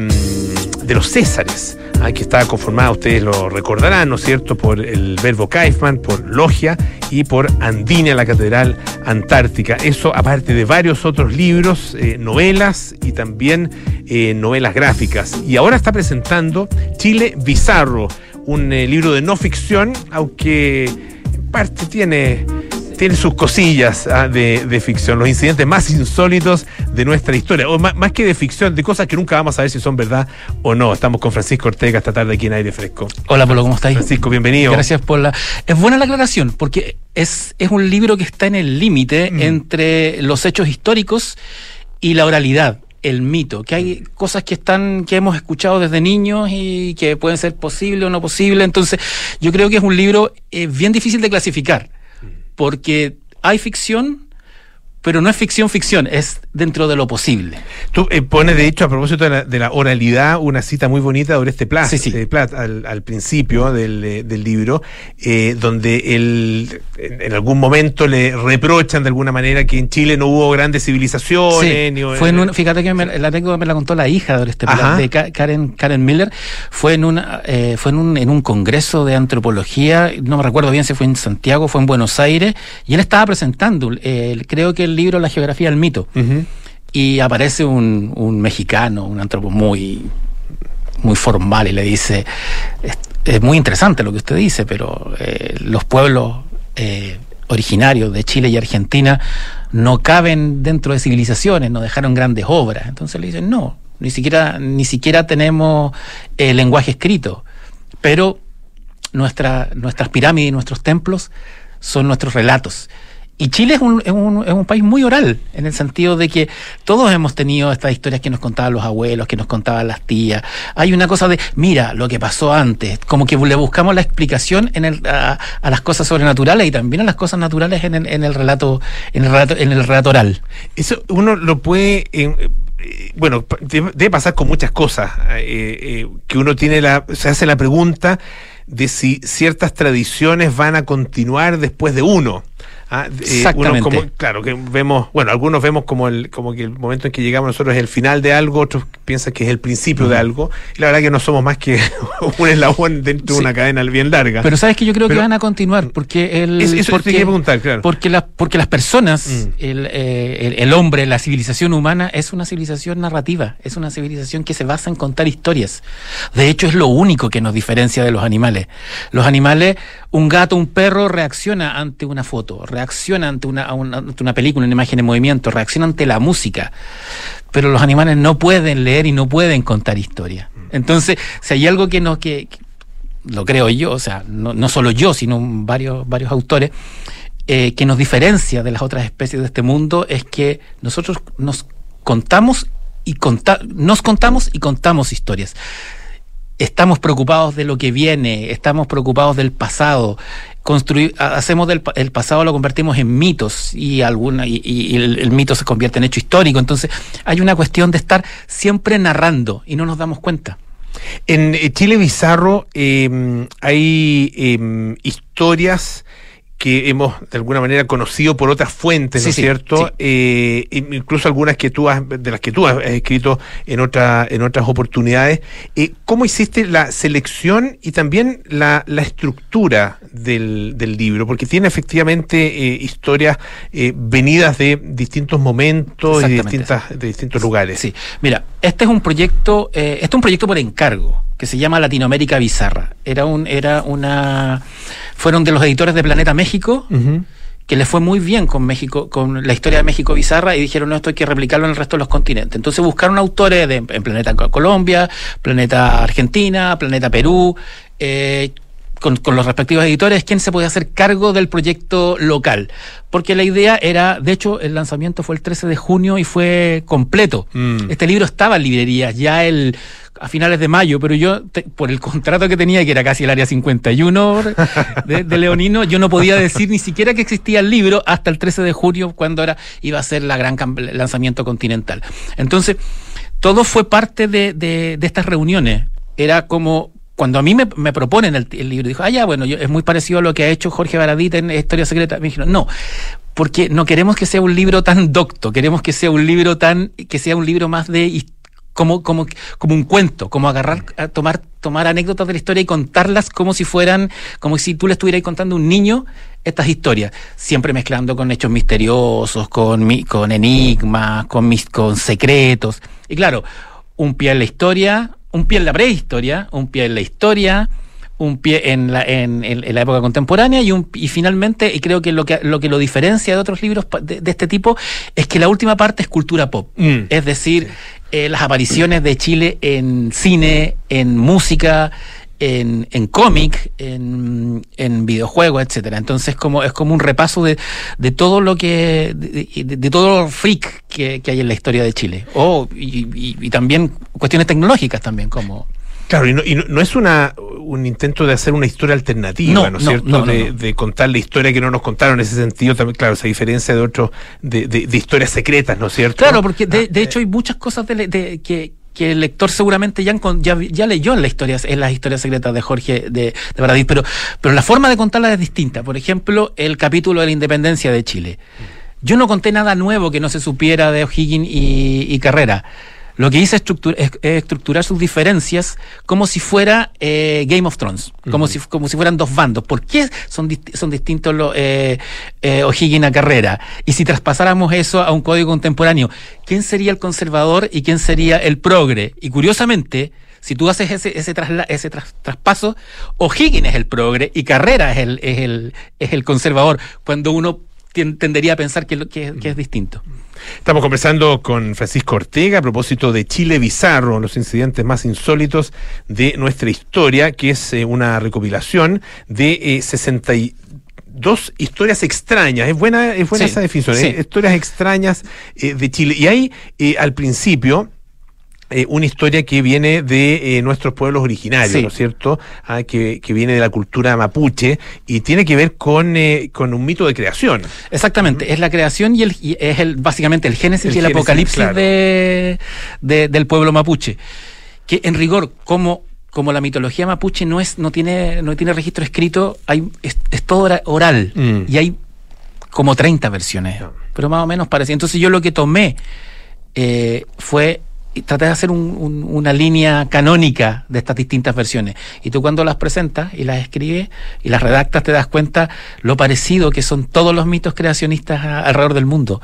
de los Césares, que está conformada, ustedes lo recordarán, ¿no es cierto?, por el Verbo Kaifman, por Logia y por Andina, la Catedral Antártica. Eso aparte de varios otros libros, eh, novelas y también eh, novelas gráficas. Y ahora está presentando Chile Bizarro, un eh, libro de no ficción, aunque en parte tiene, tiene sus cosillas ah, de, de ficción, los incidentes más insólitos de nuestra historia, o más, más que de ficción, de cosas que nunca vamos a ver si son verdad o no. Estamos con Francisco Ortega esta tarde aquí en Aire Fresco. Hola, Polo, ¿cómo estáis? Francisco, bienvenido. Gracias por la... Es buena la aclaración, porque es, es un libro que está en el límite Mm. entre los hechos históricos y la oralidad, el mito, que hay cosas que están, que hemos escuchado desde niños y que pueden ser posible o no posible. Entonces, yo creo que es un libro eh, bien difícil de clasificar, porque hay ficción, pero no es ficción ficción, es dentro de lo posible. Tú eh, pones, de hecho, a propósito de la, de la oralidad, una cita muy bonita de Oreste Plat, Sí, sí. eh, Plat, al, al principio del, eh, del libro, eh, donde él en, algún momento le reprochan de alguna manera que en Chile no hubo grandes civilizaciones. Sí, ni- fue en un- fíjate que me- la anécdota me la contó la hija de este Ajá. de Ka- Karen Karen Miller fue en una eh, fue en un en un congreso de antropología no me recuerdo bien si fue en Santiago fue en Buenos Aires y él estaba presentando eh, creo que el libro La geografía del mito. Y aparece un, un mexicano un antropólogo muy muy formal y le dice es, es muy interesante lo que usted dice pero eh, los pueblos eh, originarios de Chile y Argentina no caben dentro de civilizaciones no dejaron grandes obras entonces le dicen no ni siquiera ni siquiera tenemos eh, lenguaje escrito pero nuestra, nuestras pirámides y nuestros templos son nuestros relatos. Y Chile es un, es, un, es un país muy oral, en el sentido de que todos hemos tenido estas historias que nos contaban los abuelos, que nos contaban las tías. Hay una cosa de, mira, lo que pasó antes, como que le buscamos la explicación en el, a, a las cosas sobrenaturales y también a las cosas naturales en el, en el relato, en el relato, en el relato oral. Eso uno lo puede. eh, eh, bueno, debe pasar con muchas cosas. eh, que uno tiene la. Se hace la pregunta de si ciertas tradiciones van a continuar después de uno. Ah, eh, Exactamente. como- claro, que vemos, bueno, algunos vemos como el, como que el momento en que llegamos nosotros es el final de algo, otros piensan que es el principio de algo, y la verdad que no somos más que un eslabón dentro de una cadena bien larga. Pero sabes que yo creo Pero- que van a continuar, porque el Eso- eso porque, quería preguntar, claro. porque las porque las personas, Mm. el, eh, el, el hombre, la civilización humana es una civilización narrativa, es una civilización que se basa en contar historias. De hecho, es lo único que nos diferencia de los animales. Los animales, un gato, un perro reacciona ante una foto, reacciona ante una, a una, ante una película, una imagen en movimiento, reacciona ante la música. Pero los animales no pueden leer y no pueden contar historias. Entonces, si hay algo que que, que- lo creo yo, o sea, no, no solo yo, sino varios, varios autores, eh, que nos diferencia de las otras especies de este mundo es que nosotros nos contamos y conta nos contamos y contamos historias. Estamos preocupados de lo que viene, estamos preocupados del pasado. Construir, ha- hacemos del el pasado lo convertimos en mitos y alguna y, el mito se convierte en hecho histórico. Entonces hay una cuestión de estar siempre narrando y no nos damos cuenta. En eh, Chile Bizarro eh, hay eh, historias que hemos de alguna manera conocido por otras fuentes, ¿no es sí, cierto? sí. Eh, incluso algunas que tú has, de las que tú has escrito en otra, en otras oportunidades. Eh, ¿Cómo hiciste la selección y también la, la estructura del, del libro? Porque tiene efectivamente eh, historias venidas de distintos momentos y de, distintas, de distintos lugares. Sí, mira, este es un proyecto, eh, este es un proyecto por encargo que se llama Latinoamérica Bizarra. Era un, era una, fueron de los editores de Planeta México que les fue muy bien con México, con la historia de México bizarra y dijeron no esto hay que replicarlo en el resto de los continentes. Entonces buscaron autores de, en Planeta Colombia, Planeta Argentina, Planeta Perú, eh, con, con los respectivos editores, quién se podía hacer cargo del proyecto local. Porque la idea era, de hecho, el lanzamiento fue el 13 de junio y fue completo. Mm. Este libro estaba en librerías ya el a finales de mayo, pero yo, te- por el contrato que tenía, que era casi el área 51 de, de Leonino, yo no podía decir ni siquiera que existía el libro hasta el 13 de junio, cuando era, iba a ser la gran lanzamiento continental. Entonces, todo fue parte de, de- estas reuniones. Era como cuando a mí me, me proponen el, libro, dijo, ah, ya, bueno, yo- es muy parecido a lo que ha hecho Jorge Baradit en Historia Secreta. Me dijeron, no, porque no queremos que sea un libro tan docto, queremos que sea un libro tan, que sea un libro más de como, como, como un cuento, como agarrar, a tomar, tomar anécdotas de la historia y contarlas como si fueran, como si tú le estuvieras contando a un niño estas historias, siempre mezclando con hechos misteriosos, con, con enigmas, con, mis, con secretos. Y claro, un pie en la historia, un pie en la prehistoria, un pie en la historia, un pie en la, en, la época contemporánea y, un, y finalmente, y creo que lo que lo, que lo diferencia de otros libros de, de este tipo es que la última parte es cultura pop. Mm. Es decir, eh, las apariciones de Chile en cine, en música, en, en cómic, en, en videojuegos, etcétera. Entonces como es como un repaso de, de todo lo que de, de- de todo lo freak que, que hay en la historia de Chile. O y, y- y también cuestiones tecnológicas también como Claro, y no, y no- no es una un intento de hacer una historia alternativa, No, ¿no, es cierto? de, de contar la historia que no nos contaron en ese sentido, también, claro, esa diferencia de otros, de, de- de historias secretas, ¿no es cierto? Claro, porque de, Ah, de hecho hay muchas cosas de, de- que, que el lector seguramente ya, encon- ya, ya leyó en, la historia, en las historias secretas de Jorge de, de pero, pero la forma de contarlas es distinta. Por ejemplo, el capítulo de la independencia de Chile. Yo no conté nada nuevo que no se supiera de O'Higgins y, y Carrera. Lo que hice es, estructur- es- es estructurar sus diferencias como si fuera eh, Game of Thrones, como, si, como si fueran dos bandos. ¿Por qué son, dist- son distintos los eh, eh, O'Higgins a Carrera? Y si traspasáramos eso a un código contemporáneo, ¿quién sería el conservador y quién sería el progre? Y curiosamente, si tú haces ese, ese, trasla- ese tras- traspaso, O'Higgins es el progre y Carrera es el, es el, es el conservador, cuando uno tendería a pensar que, lo- que- que es distinto. Estamos conversando con Francisco Ortega a propósito de Chile Bizarro, los incidentes más insólitos de nuestra historia, que es eh, una recopilación de eh, 62 historias extrañas. Es buena, es buena Sí, esa definición, sí. ¿eh? historias extrañas eh, de Chile. Y eh, al principio eh, una historia que viene de eh, nuestros pueblos originarios, Sí. ¿no es cierto? Ah, que, que viene de la cultura mapuche y tiene que ver con, eh, con un mito de creación. Exactamente, es la creación y, el, y es el, básicamente el génesis El y el génesis, apocalipsis claro. de, de- del pueblo mapuche. Que en rigor, como, como la mitología mapuche no es, no tiene, no tiene registro escrito, hay, es, es todo ora- oral. Mm. Y hay como 30 versiones, pero más o menos parecido. Entonces yo lo que tomé eh, fue traté de hacer un- un- una línea canónica de estas distintas versiones. Y tú cuando las presentas y las escribes y las redactas te das cuenta lo parecido que son todos los mitos creacionistas a- alrededor del mundo.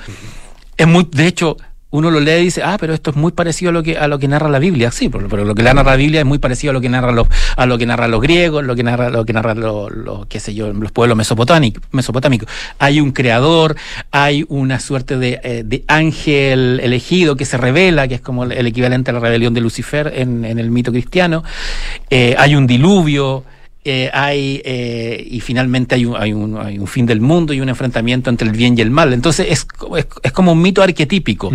Es muy, de hecho, uno lo lee y dice, ah, pero esto es muy parecido a lo que, a lo que narra la Biblia. Sí, pero, pero lo que narra la Biblia es muy parecido a lo que narra los, a lo que narra los griegos, lo que narra, lo que narra los, los, qué sé yo, los pueblos mesopotámicos, mesopotámicos. Hay un creador, hay una suerte de, eh, de ángel elegido que se revela, que es como el equivalente a la rebelión de Lucifer en, en el mito cristiano. Eh, hay un diluvio. Eh, hay eh, y finalmente hay un, hay, un, hay un fin del mundo y un enfrentamiento entre el bien y el mal. Entonces es, es, es como un mito arquetípico.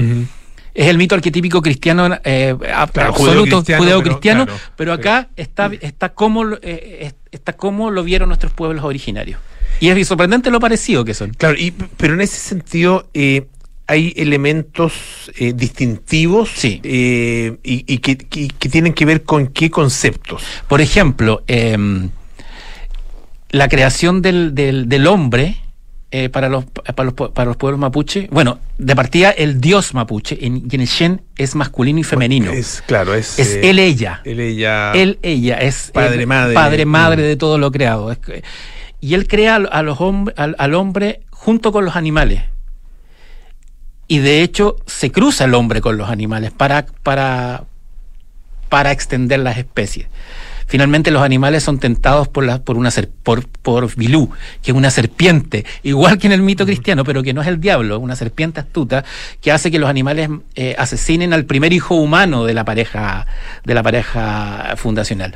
Es el mito arquetípico cristiano eh, Claro, absoluto, judeocristiano, judeo-cristiano, pero- acá está, está, como, está como lo vieron nuestros pueblos originarios. Y es sorprendente lo parecido que son. Claro, y, pero en ese sentido eh, hay elementos eh, distintivos eh, y, y que, que- que tienen que ver con qué conceptos. Por ejemplo, em, la creación del, del, del hombre eh, para, los, para, los, para los pueblos mapuche. Bueno, de partida el dios mapuche, en, y en el Shen es masculino y femenino. Es, claro, es. Es él, ella. Él, ella. Él, ella, es Padre, eh, madre. Padre, madre Mm. de todo lo creado. Es y él crea a los hombre, al, al hombre junto con los animales. Y de hecho se cruza el hombre con los animales para, para, para extender las especies. Finalmente los animales son tentados por, la, por, una por, por Bilú, que es una serpiente, igual que en el mito cristiano, pero que no es el diablo, una serpiente astuta que hace que los animales eh, asesinen al primer hijo humano de la pareja, de la pareja fundacional.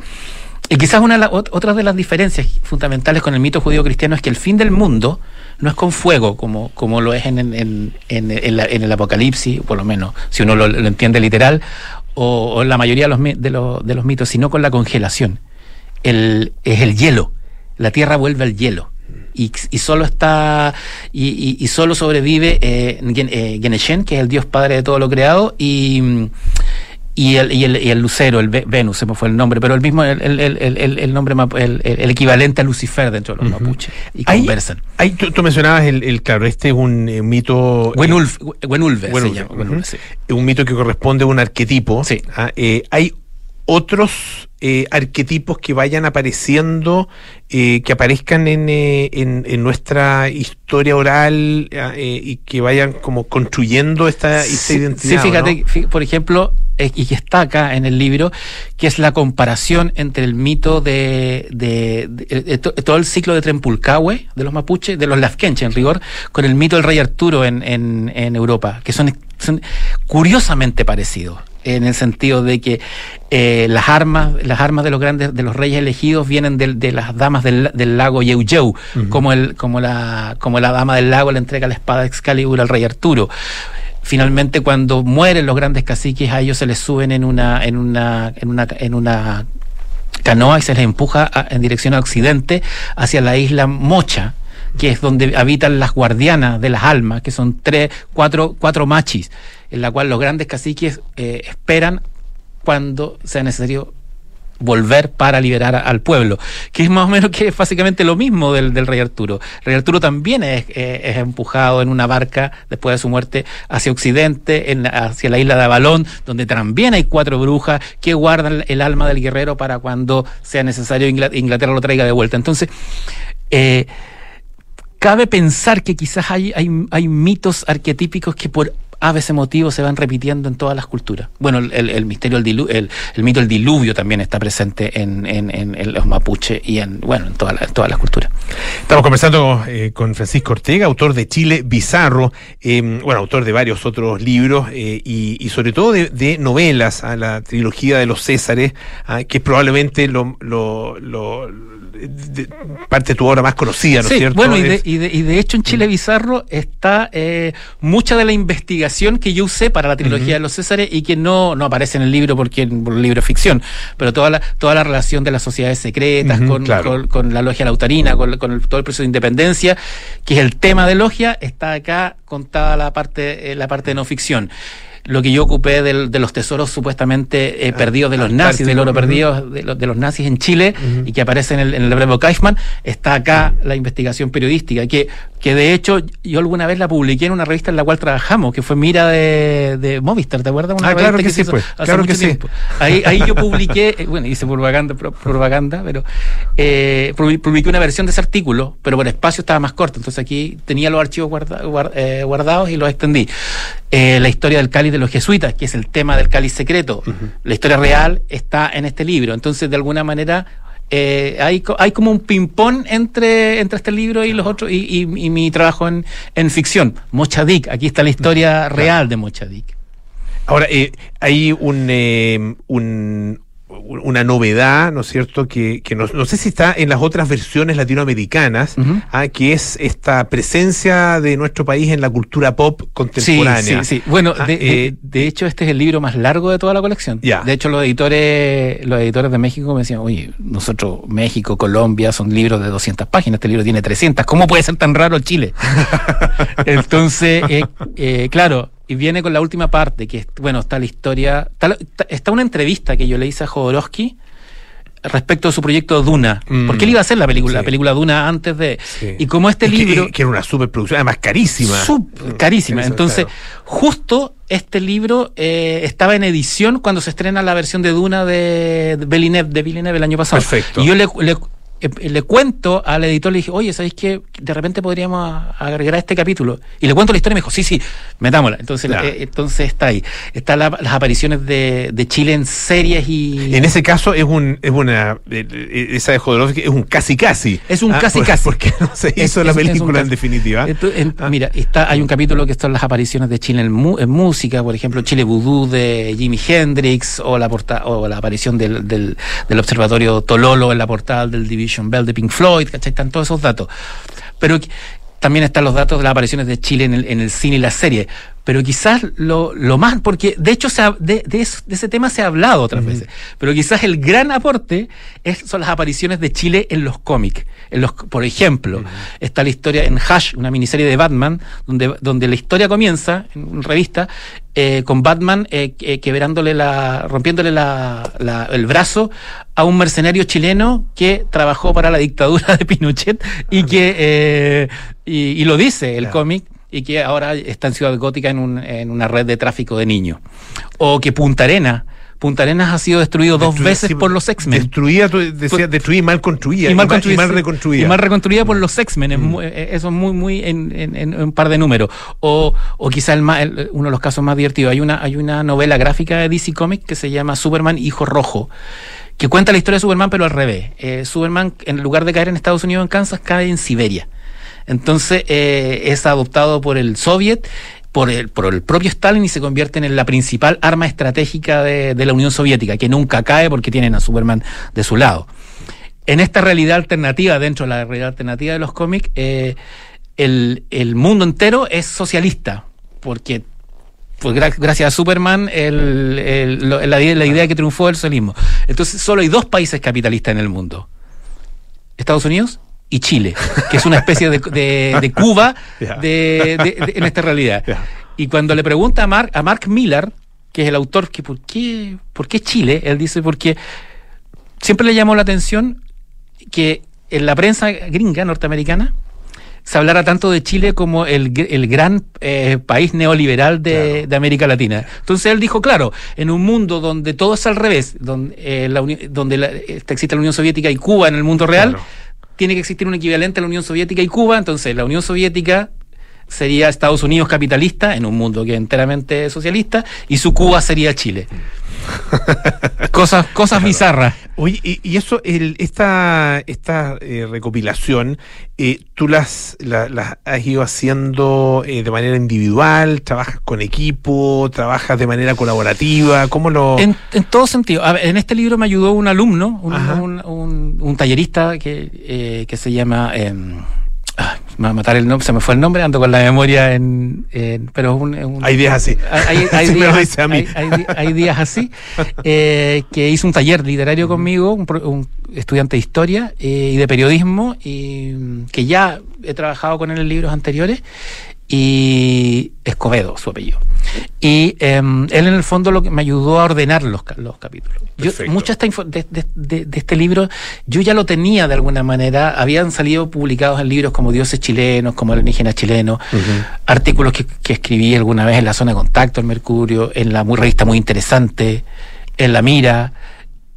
Y quizás una la- ot- otra de las diferencias fundamentales con el mito judío cristiano es que el fin del mundo no es con fuego como, como lo es en, en- en- el Apocalipsis, por lo menos si uno lo, entiende literal, o, o la mayoría de los, de, los, mitos, sino con la congelación. El, es el hielo. La tierra vuelve al hielo. Y, solo está y, solo sobrevive eh, Gen- eh, Geneshen, que es el dios padre de todo lo creado, y, y el, y el, y el lucero, el Ve- Venus, se me fue el nombre, pero el mismo, el, el, el, el- el nombre, el, equivalente a Lucifer dentro de los mapuches. Y Hay- conversan. hay- tú, tú mencionabas el, el- claro, este es un eh, mito. Wenulf- Wenulve se Wenulve, sí. Un mito que corresponde a un arquetipo. Ah, eh, hay otros eh, arquetipos que vayan apareciendo, eh, que aparezcan en, eh, en, en nuestra historia oral eh, y que vayan como construyendo esta, esta Sí, identidad. Sí, ¿o fíjate, no? por ejemplo, y que está acá en el libro, que es la comparación entre el mito de, de- de- de to- todo el ciclo de Trempulcahue, de los mapuches, de los lafkenche en rigor, con el mito del rey Arturo en, en, en Europa, que son, son curiosamente parecidos en el sentido de que eh, las armas las armas de los grandes de los reyes elegidos vienen del- de, las damas del, del lago Yeuyeu como el como la como la dama del lago le entrega la espada de Excalibur al rey Arturo. Finalmente cuando mueren los grandes caciques a ellos se les suben en una en una en una en una canoa y se les empuja a- en dirección a occidente hacia la isla Mocha que es donde habitan las guardianas de las almas, que son tres, cuatro, cuatro machis, en la cual los grandes caciques eh, esperan cuando sea necesario volver para liberar al pueblo, que es más o menos que es básicamente lo mismo del, del rey Arturo. Rey Arturo también es, eh, empujado en una barca después de su muerte hacia occidente, en hacia la isla de Avalón, donde también hay cuatro brujas que guardan el alma del guerrero para cuando sea necesario Ingla- Inglaterra lo traiga de vuelta. Entonces, eh, cabe pensar que quizás hay, hay, hay mitos arquetípicos que por aves emotivos se van repitiendo en todas las culturas. Bueno, el, el- el misterio, del dilu- el, el mito del diluvio también está presente en, en- en- en los mapuche y en, bueno, en, todas las- en todas las culturas. Estamos conversando eh, con Francisco Ortega, autor de Chile Bizarro, eh, bueno, autor de varios otros libros eh, y, y sobre todo de, de novelas, a la trilogía de los Césares, ah, que es probablemente lo, lo- lo- de- parte de tu obra más conocida, ¿no es Sí, cierto? bueno, y de, y, de, y de hecho en Chile Bizarro está mucha de la investigación que yo usé para la trilogía de los Césares y que no, no aparece en el libro porque por el libro es ficción, pero toda la, toda la relación de las sociedades secretas Ujú, con, claro. con- con la logia lautarina, con, con el- todo el proceso de independencia, que es el tema de logia, está acá contada la parte, eh, la parte de no ficción. Lo que yo ocupé del- de los tesoros supuestamente eh, perdidos de los nazis, del oro Ah, perdido de, los- de los nazis en Chile y que aparece en el, en el Bravo Kaufman, está acá la investigación periodística, que, que de hecho yo alguna vez la publiqué en una revista en la cual trabajamos, que fue Mira de, de Movistar, ¿te acuerdas? Una Ah, claro que sí, pues, hace claro mucho que sí. tiempo. Ahí, ahí yo publiqué, eh, bueno, hice propaganda, pro- propaganda pero eh, publi- publiqué una versión de ese artículo, pero por espacio estaba más corto, entonces aquí tenía los archivos guarda- guar- eh, guardados y los extendí. Eh, la historia del cáliz de los jesuitas, que es el tema del cáliz secreto, la historia real está en este libro, entonces de alguna manera eh, hay, hay como un ping-pong entre, entre este libro y los otros, y, y- y mi trabajo en, en ficción. Mochadik, aquí está la historia real de Mochadik. Ahora, eh, hay un, eh, un- una novedad, ¿no es cierto?, que, que no, no sé si está en las otras versiones latinoamericanas, ah, que es esta presencia de nuestro país en la cultura pop contemporánea. Sí, sí, sí. Bueno, Ah, de, eh, de hecho, este es el libro más largo de toda la colección. De hecho, los editores, los editores de México me decían, oye, nosotros, México, Colombia, son libros de 200 páginas, este libro tiene 300. ¿Cómo puede ser tan raro Chile? Entonces, eh, eh, claro, y viene con la última parte, que es, bueno, está la historia, está, una entrevista que yo le hice a Jodorowsky respecto a su proyecto Duna. Mm. Porque él iba a hacer la película, la película Duna antes de... Sí. Y como este libro... que, era una superproducción, además carísima. Sup- carísima. Eso, Entonces, claro. justo este libro eh, estaba en edición cuando se estrena la versión de Duna de, de Villeneuve, de Villeneuve el año pasado. Perfecto. Y yo le, le- eh, le cuento al editor, le dije, oye, ¿sabéis qué? De repente podríamos agregar este capítulo. Y le cuento la historia y me dijo, sí, sí, metámosla. Entonces, eh, entonces está ahí. Están la- las apariciones de, de Chile en series y... En ese caso es un es una eh, eh, esa de Jodorowsky es un casi casi. Es un Ah, casi por- casi. Porque no se hizo Es- la película en definitiva. En- Mira, está, hay un capítulo que son las apariciones de Chile en, mu- en música, por ejemplo, Chile Voodoo de Jimi Hendrix o la porta o la aparición del, del, del observatorio Tololo en la portada del Division Bell de Pink Floyd, ¿cachai? Están todos esos datos. Pero también están los datos de las apariciones de Chile en el, en el cine y la serie. Pero quizás lo, lo más, porque de hecho se ha- de, de eso- de ese tema se ha hablado otras veces, pero quizás el gran aporte es, son las apariciones de Chile en los cómics. En los, por ejemplo, está la historia en Hash, una miniserie de Batman, donde, donde la historia comienza, en una revista, eh, con Batman eh, que- quebrándole la, rompiéndole la- la- el brazo a un mercenario chileno que trabajó para la dictadura de Pinochet y que eh, y, y lo dice el cómic y que ahora está en Ciudad Gótica en, un- en una red de tráfico de niños. O que Punta Arena, Punta Arenas ha sido destruido dos veces sí, por los X-Men. Destruida, destruida y mal construida. Y mal, y reconstruida. Y mal reconstruida por los X-Men. es muy- eh, Eso es muy, muy en, en- en un par de números. O, o quizá el más- el- uno de los casos más divertidos. Hay una, hay una novela gráfica de DC Comics que se llama Superman Hijo Rojo. Que cuenta la historia de Superman, pero al revés. Eh, Superman, en lugar de caer en Estados Unidos, en Kansas, cae en Siberia. Entonces eh, es adoptado por el Soviet, por el, propio Stalin y se convierte en la principal arma estratégica de, la Unión Soviética, que nunca cae porque tienen a Superman de su lado. En esta realidad alternativa, dentro de la realidad alternativa de los cómics, eh, el, mundo entero es socialista, porque pues gra- gracias a Superman la, la idea que triunfó el socialismo. Entonces solo hay dos países capitalistas en el mundo. Estados Unidos y Chile, que es una especie de, de- de Cuba de- en esta realidad. Y cuando le pregunta a Mark, a Mark Miller, que es el autor, que por qué, por qué Chile, él dice porque siempre le llamó la atención que en la prensa gringa norteamericana se hablara tanto de Chile como el, el gran eh, país neoliberal de, de América Latina. Entonces él dijo, claro, en un mundo donde todo es al revés, donde, eh, la donde la- este, existe la Unión Soviética y Cuba en el mundo real, tiene que existir un equivalente a la Unión Soviética y Cuba, entonces la Unión Soviética sería Estados Unidos capitalista en un mundo que es enteramente socialista y su Cuba sería Chile. cosas cosas bizarras. Oye, y, y eso, el, esta, esta eh, recopilación, eh, ¿tú las, la- las has ido haciendo eh, de manera individual? ¿Trabajas con equipo? ¿Trabajas de manera colaborativa? ¿Cómo lo...? En, en todo sentido. A ver, en este libro me ayudó un alumno, un, un- un- un tallerista que, eh, que se llama. em, ah, me va a matar el nombre, se me fue el nombre, ando con la memoria en. en- pero un, un- Hay días así. Hay, días, dice a mí. hay- hay di- hay días así. eh, que hizo un taller literario conmigo, un estudiante de historia eh, y de periodismo, y mm, que ya he trabajado con él en libros anteriores. Y Escobedo, su apellido. Y em, él en el fondo lo que me ayudó a ordenar los, los capítulos. Yo, mucha esta de, de- de- de este libro, yo ya lo tenía de alguna manera. Habían salido publicados en libros como Dioses chilenos, como Alienígena chileno, artículos que, que escribí alguna vez en la zona de contacto, en Mercurio, en la muy revista muy interesante, en La Mira,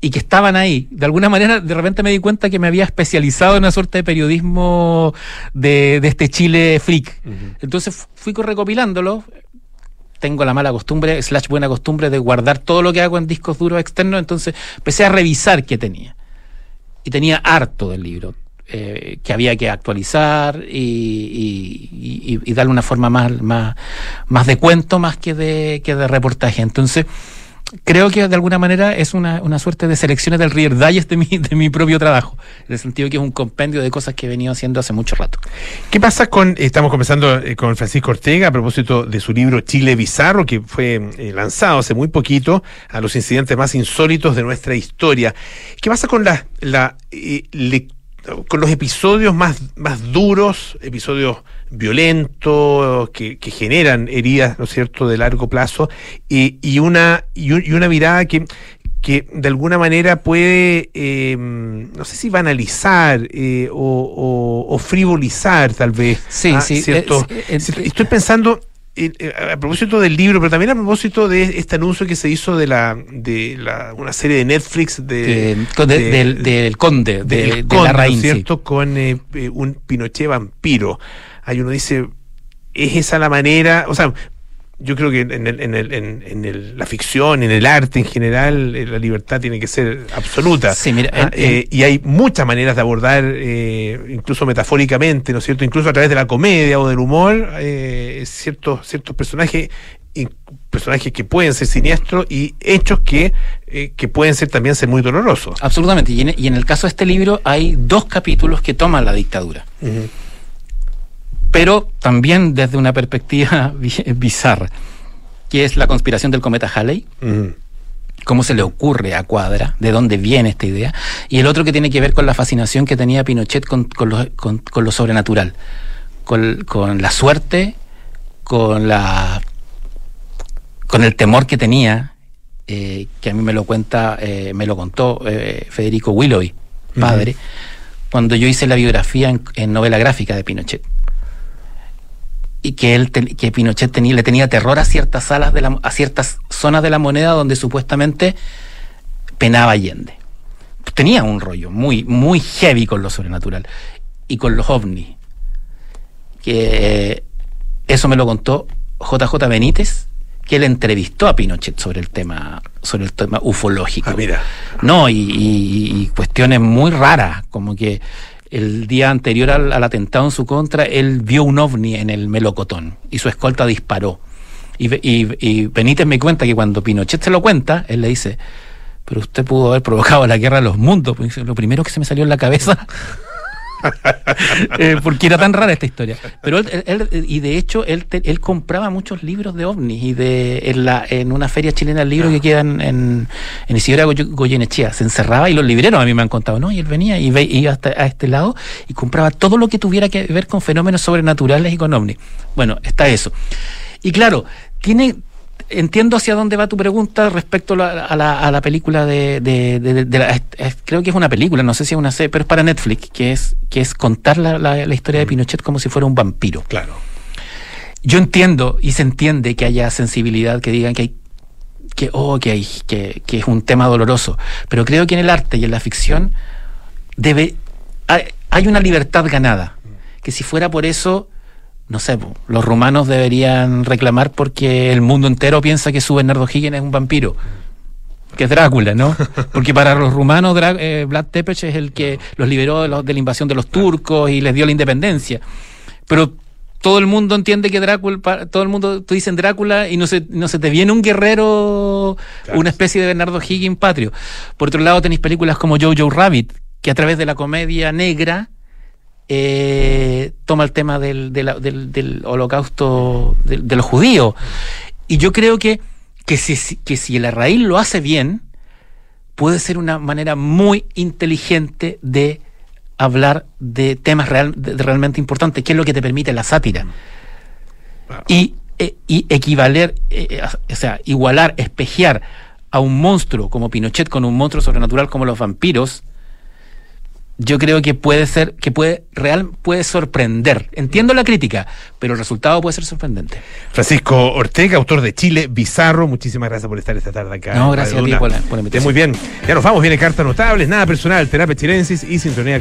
y que estaban ahí. De alguna manera, de repente me di cuenta que me había especializado en una suerte de periodismo de, de este Chile freak. Entonces fu- fui co- recopilándolo. Tengo la mala costumbre, slash buena costumbre, de guardar todo lo que hago en discos duros externos. Entonces empecé a revisar qué tenía. Y tenía harto del libro. eh, que había que actualizar y, y- darle una forma más, más, más de cuento más que de, que de reportaje. Entonces, creo que de alguna manera es una, una suerte de selecciones del Reader Digest de mi, de mi propio trabajo, en el sentido que es un compendio de cosas que he venido haciendo hace mucho rato. ¿Qué pasa con, estamos conversando eh, con Francisco Ortega a propósito de su libro Chile Bizarro, que fue eh, lanzado hace muy poquito a los incidentes más insólitos de nuestra historia? ¿Qué pasa con la, la eh, lec- con los episodios más, más duros, episodios violentos que, que generan heridas, ¿no es cierto?, de largo plazo, y, y una, y, un- y una mirada que, que de alguna manera puede, eh, no sé si banalizar eh, o, o- o frivolizar tal vez. Sí, ah, sí, cierto- es- cierto- Estoy pensando eh, eh, a propósito del libro, pero también a propósito de este anuncio que se hizo de la de la, una serie de Netflix de, De- con- de- del, del conde, de, de la ¿no Rain, es sí. cierto? Con eh, eh, un Pinochet vampiro. Ahí uno dice, ¿es esa la manera? O sea, yo creo que en, el, en, el, en, en el- la ficción, en el arte en general, eh, la libertad tiene que ser absoluta. Sí, mira, Ah, eh, y hay muchas maneras de abordar, eh, incluso metafóricamente, ¿no es cierto? Incluso a través de la comedia o del humor, eh, ciertos, ciertos personajes y personajes que pueden ser siniestros y hechos que, eh, que pueden ser también ser muy dolorosos. Absolutamente. Y en, y en el caso de este libro hay dos capítulos que toman la dictadura. Pero también desde una perspectiva bi- bizarra, que es la conspiración del cometa Halley, cómo se le ocurre a Cuadra, de dónde viene esta idea, y el otro que tiene que ver con la fascinación que tenía Pinochet con, con lo, con- con lo sobrenatural, con, con la suerte, con la con el temor que tenía, eh, que a mí me lo cuenta, eh, me lo contó eh, Federico Willowy, padre, cuando yo hice la biografía en, en novela gráfica de Pinochet. Y que él te- que Pinochet tenía, le tenía terror a ciertas salas de la, a ciertas zonas de la moneda donde supuestamente penaba Allende. Tenía un rollo muy, muy heavy con lo sobrenatural y con los ovnis. Que eso me lo contó JJ Benítez, que él entrevistó a Pinochet sobre el tema, sobre el tema ufológico. mira. No, y, y- y cuestiones muy raras, como que el día anterior al, atentado en su contra, él vio un ovni en el melocotón y su escolta disparó. Y, y- y Benítez me cuenta que cuando Pinochet se lo cuenta, él le dice, pero usted pudo haber provocado la guerra de los mundos. Pues lo primero que se me salió en la cabeza eh, porque era tan rara esta historia. Pero él, y de hecho, él, compraba muchos libros de ovnis y de en, la, en una feria chilena del libro que queda en, en, en Isidora Goy- Goyenechea. Se encerraba y los libreros a mí me han contado, ¿no? Y él venía y ve- iba hasta a este lado y compraba todo lo que tuviera que ver con fenómenos sobrenaturales y con ovnis. Bueno, está eso. Y claro, tiene entiendo hacia dónde va tu pregunta respecto a la, a la, a la película de, de- de- de la- es- creo que es una película, no sé si es una serie, pero es para Netflix, que es, que es contar la, la- la historia de Pinochet como si fuera un vampiro. Claro. Yo entiendo y se entiende que haya sensibilidad, que digan que hay que, oh, que, hay, que, que es un tema doloroso, pero creo que en el arte y en la ficción debe hay, hay una libertad ganada, que si fuera por eso no sé, los rumanos deberían reclamar porque el mundo entero piensa que su Bernardo Higgins es un vampiro. Que es Drácula, ¿no? Porque para los rumanos, Drá- eh, Vlad Tepes es el que los liberó de, los- de la invasión de los turcos y les dio la independencia. Pero todo el mundo entiende que Drácula, todo el mundo, tú dicen Drácula y no se, no se te viene un guerrero, una especie de Bernardo Higgins patrio. Por otro lado, tenéis películas como Jojo Rabbit, que a través de la comedia negra eh, toma el tema del, del, del holocausto de, de los judíos. Y yo creo que, que, si, si- que si el Arraín lo hace bien, puede ser una manera muy inteligente de hablar de temas real- de- de realmente importantes, que es lo que te permite la sátira. Y, eh, y equivaler, eh, eh, a- o sea, igualar, espejear a un monstruo como Pinochet con un monstruo sobrenatural como los vampiros, yo creo que puede ser, que puede, real, puede sorprender. Entiendo la crítica, pero el resultado puede ser sorprendente. Francisco Ortega, autor de Chile Bizarro, muchísimas gracias por estar esta tarde acá. No, gracias a ti por la- por la Esté invitación. muy bien. Ya nos vamos, viene cartas notables, nada personal, terapia chilensis y sintonía